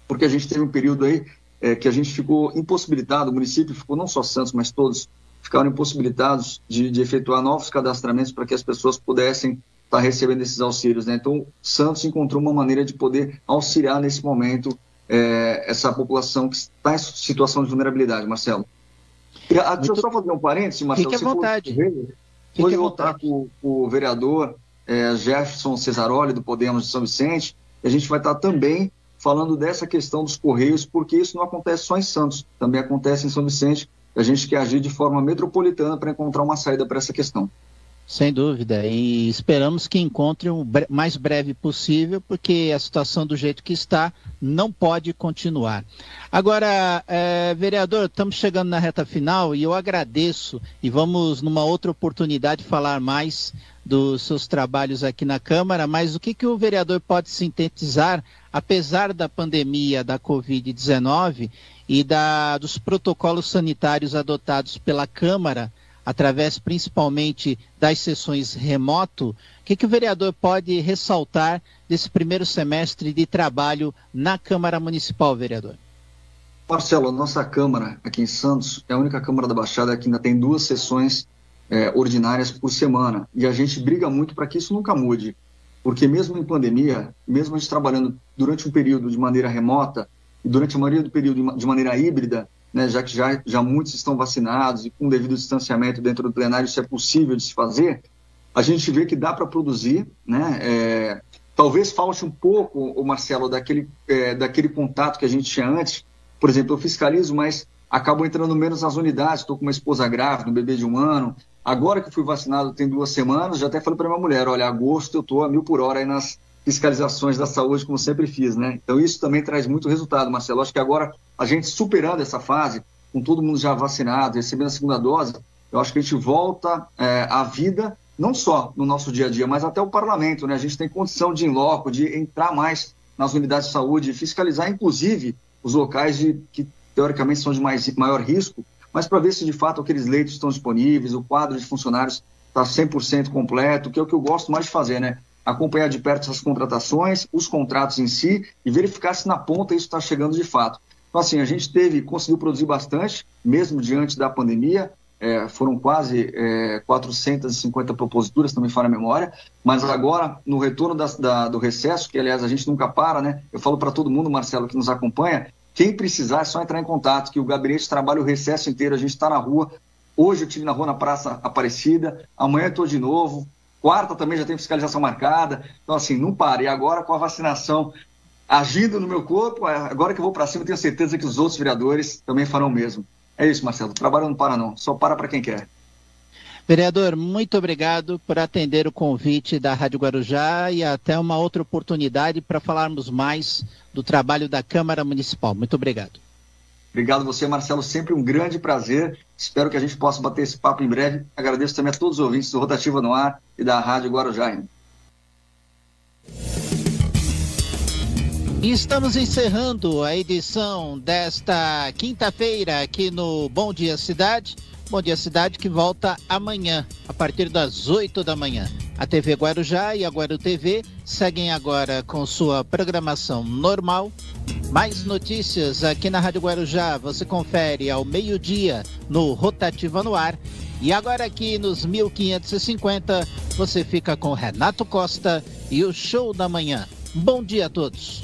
porque a gente teve um período aí é, que a gente ficou impossibilitado, o município ficou, não só Santos, mas todos ficaram impossibilitados de, de efetuar novos cadastramentos para que as pessoas pudessem estar tá recebendo esses auxílios. Né? Então, Santos encontrou uma maneira de poder auxiliar nesse momento é, essa população que está em situação de vulnerabilidade, Marcelo. E, a, Deixa eu só fazer um parênteses, Marcelo. Fique à vontade. Vou voltar com, com, o vereador é, Jefferson Cesaroli, do Podemos de São Vicente, e a gente vai estar também falando dessa questão dos Correios, porque isso não acontece só em Santos, também acontece em São Vicente. A gente quer agir de forma metropolitana para encontrar uma saída para essa questão. Sem dúvida, e esperamos que encontre o mais breve possível, porque a situação do jeito que está não pode continuar. Agora, é, vereador, estamos chegando na reta final e eu agradeço e vamos numa outra oportunidade falar mais dos seus trabalhos aqui na Câmara, mas o que, que o vereador pode sintetizar, apesar da pandemia da Covid-19 e da, dos protocolos sanitários adotados pela Câmara, através principalmente das sessões remoto, o que, que o vereador pode ressaltar desse primeiro semestre de trabalho na Câmara Municipal, vereador? Marcelo, a nossa Câmara aqui em Santos é a única Câmara da Baixada que ainda tem duas sessões é, ordinárias por semana. E a gente briga muito para que isso nunca mude. Porque mesmo em pandemia, mesmo a gente trabalhando durante um período de maneira remota, e durante a maioria do período de maneira híbrida, né, já que já, já muitos estão vacinados e com devido distanciamento dentro do plenário isso é possível de se fazer, a gente vê que dá para produzir, né? É, talvez falte um pouco, o Marcelo, daquele, é, daquele contato que a gente tinha antes. Por exemplo, eu fiscalizo, mas acabo entrando menos nas unidades. Estou com uma esposa grávida, um bebê de um ano. Agora que fui vacinado tem duas semanas, já até falei para minha mulher, olha, agosto eu estou a mil por hora aí nas fiscalizações da saúde, como sempre fiz, né? Então isso também traz muito resultado, Marcelo. Acho que agora a gente superando essa fase, com todo mundo já vacinado, recebendo a segunda dose, eu acho que a gente volta é, à vida, não só no nosso dia a dia, mas até o parlamento, né? A gente tem condição de, em loco, de entrar mais nas unidades de saúde, fiscalizar, inclusive, os locais de, que teoricamente são de mais, maior risco, mas para ver se de fato aqueles leitos estão disponíveis, o quadro de funcionários está 100% completo, que é o que eu gosto mais de fazer, né? Acompanhar de perto essas contratações, os contratos em si e verificar se na ponta isso está chegando de fato. Então, assim, a gente teve, conseguiu produzir bastante, mesmo diante da pandemia, é, foram quase é, 450 proposituras, também fora a memória, mas agora, no retorno da, da, do recesso, que aliás a gente nunca para, né? Eu falo para todo mundo, Marcelo, que nos acompanha, quem precisar é só entrar em contato, que o gabinete trabalha o recesso inteiro, a gente está na rua. Hoje eu estive na rua na Praça Aparecida, amanhã estou de novo, quarta também já tem fiscalização marcada. Então, assim, não para. E agora com a vacinação agindo no meu corpo, agora que eu vou para cima, tenho certeza que os outros vereadores também farão o mesmo. É isso, Marcelo. Trabalho não para, não. Só para para quem quer. Vereador, muito obrigado por atender o convite da Rádio Guarujá e até uma outra oportunidade para falarmos mais do trabalho da Câmara Municipal. Muito obrigado. Obrigado você, Marcelo. Sempre um grande prazer. Espero que a gente possa bater esse papo em breve. Agradeço também a todos os ouvintes do Rotativa no Ar e da Rádio Guarujá. Estamos encerrando a edição desta quinta-feira aqui no Bom Dia Cidade. Bom Dia Cidade que volta amanhã, a partir das 8 da manhã. A TV Guarujá e a Guaru TV seguem agora com sua programação normal. Mais notícias aqui na Rádio Guarujá você confere ao meio-dia no Rotativa no Ar. E agora aqui nos 1550 você fica com Renato Costa e o Show da Manhã. Bom dia a todos.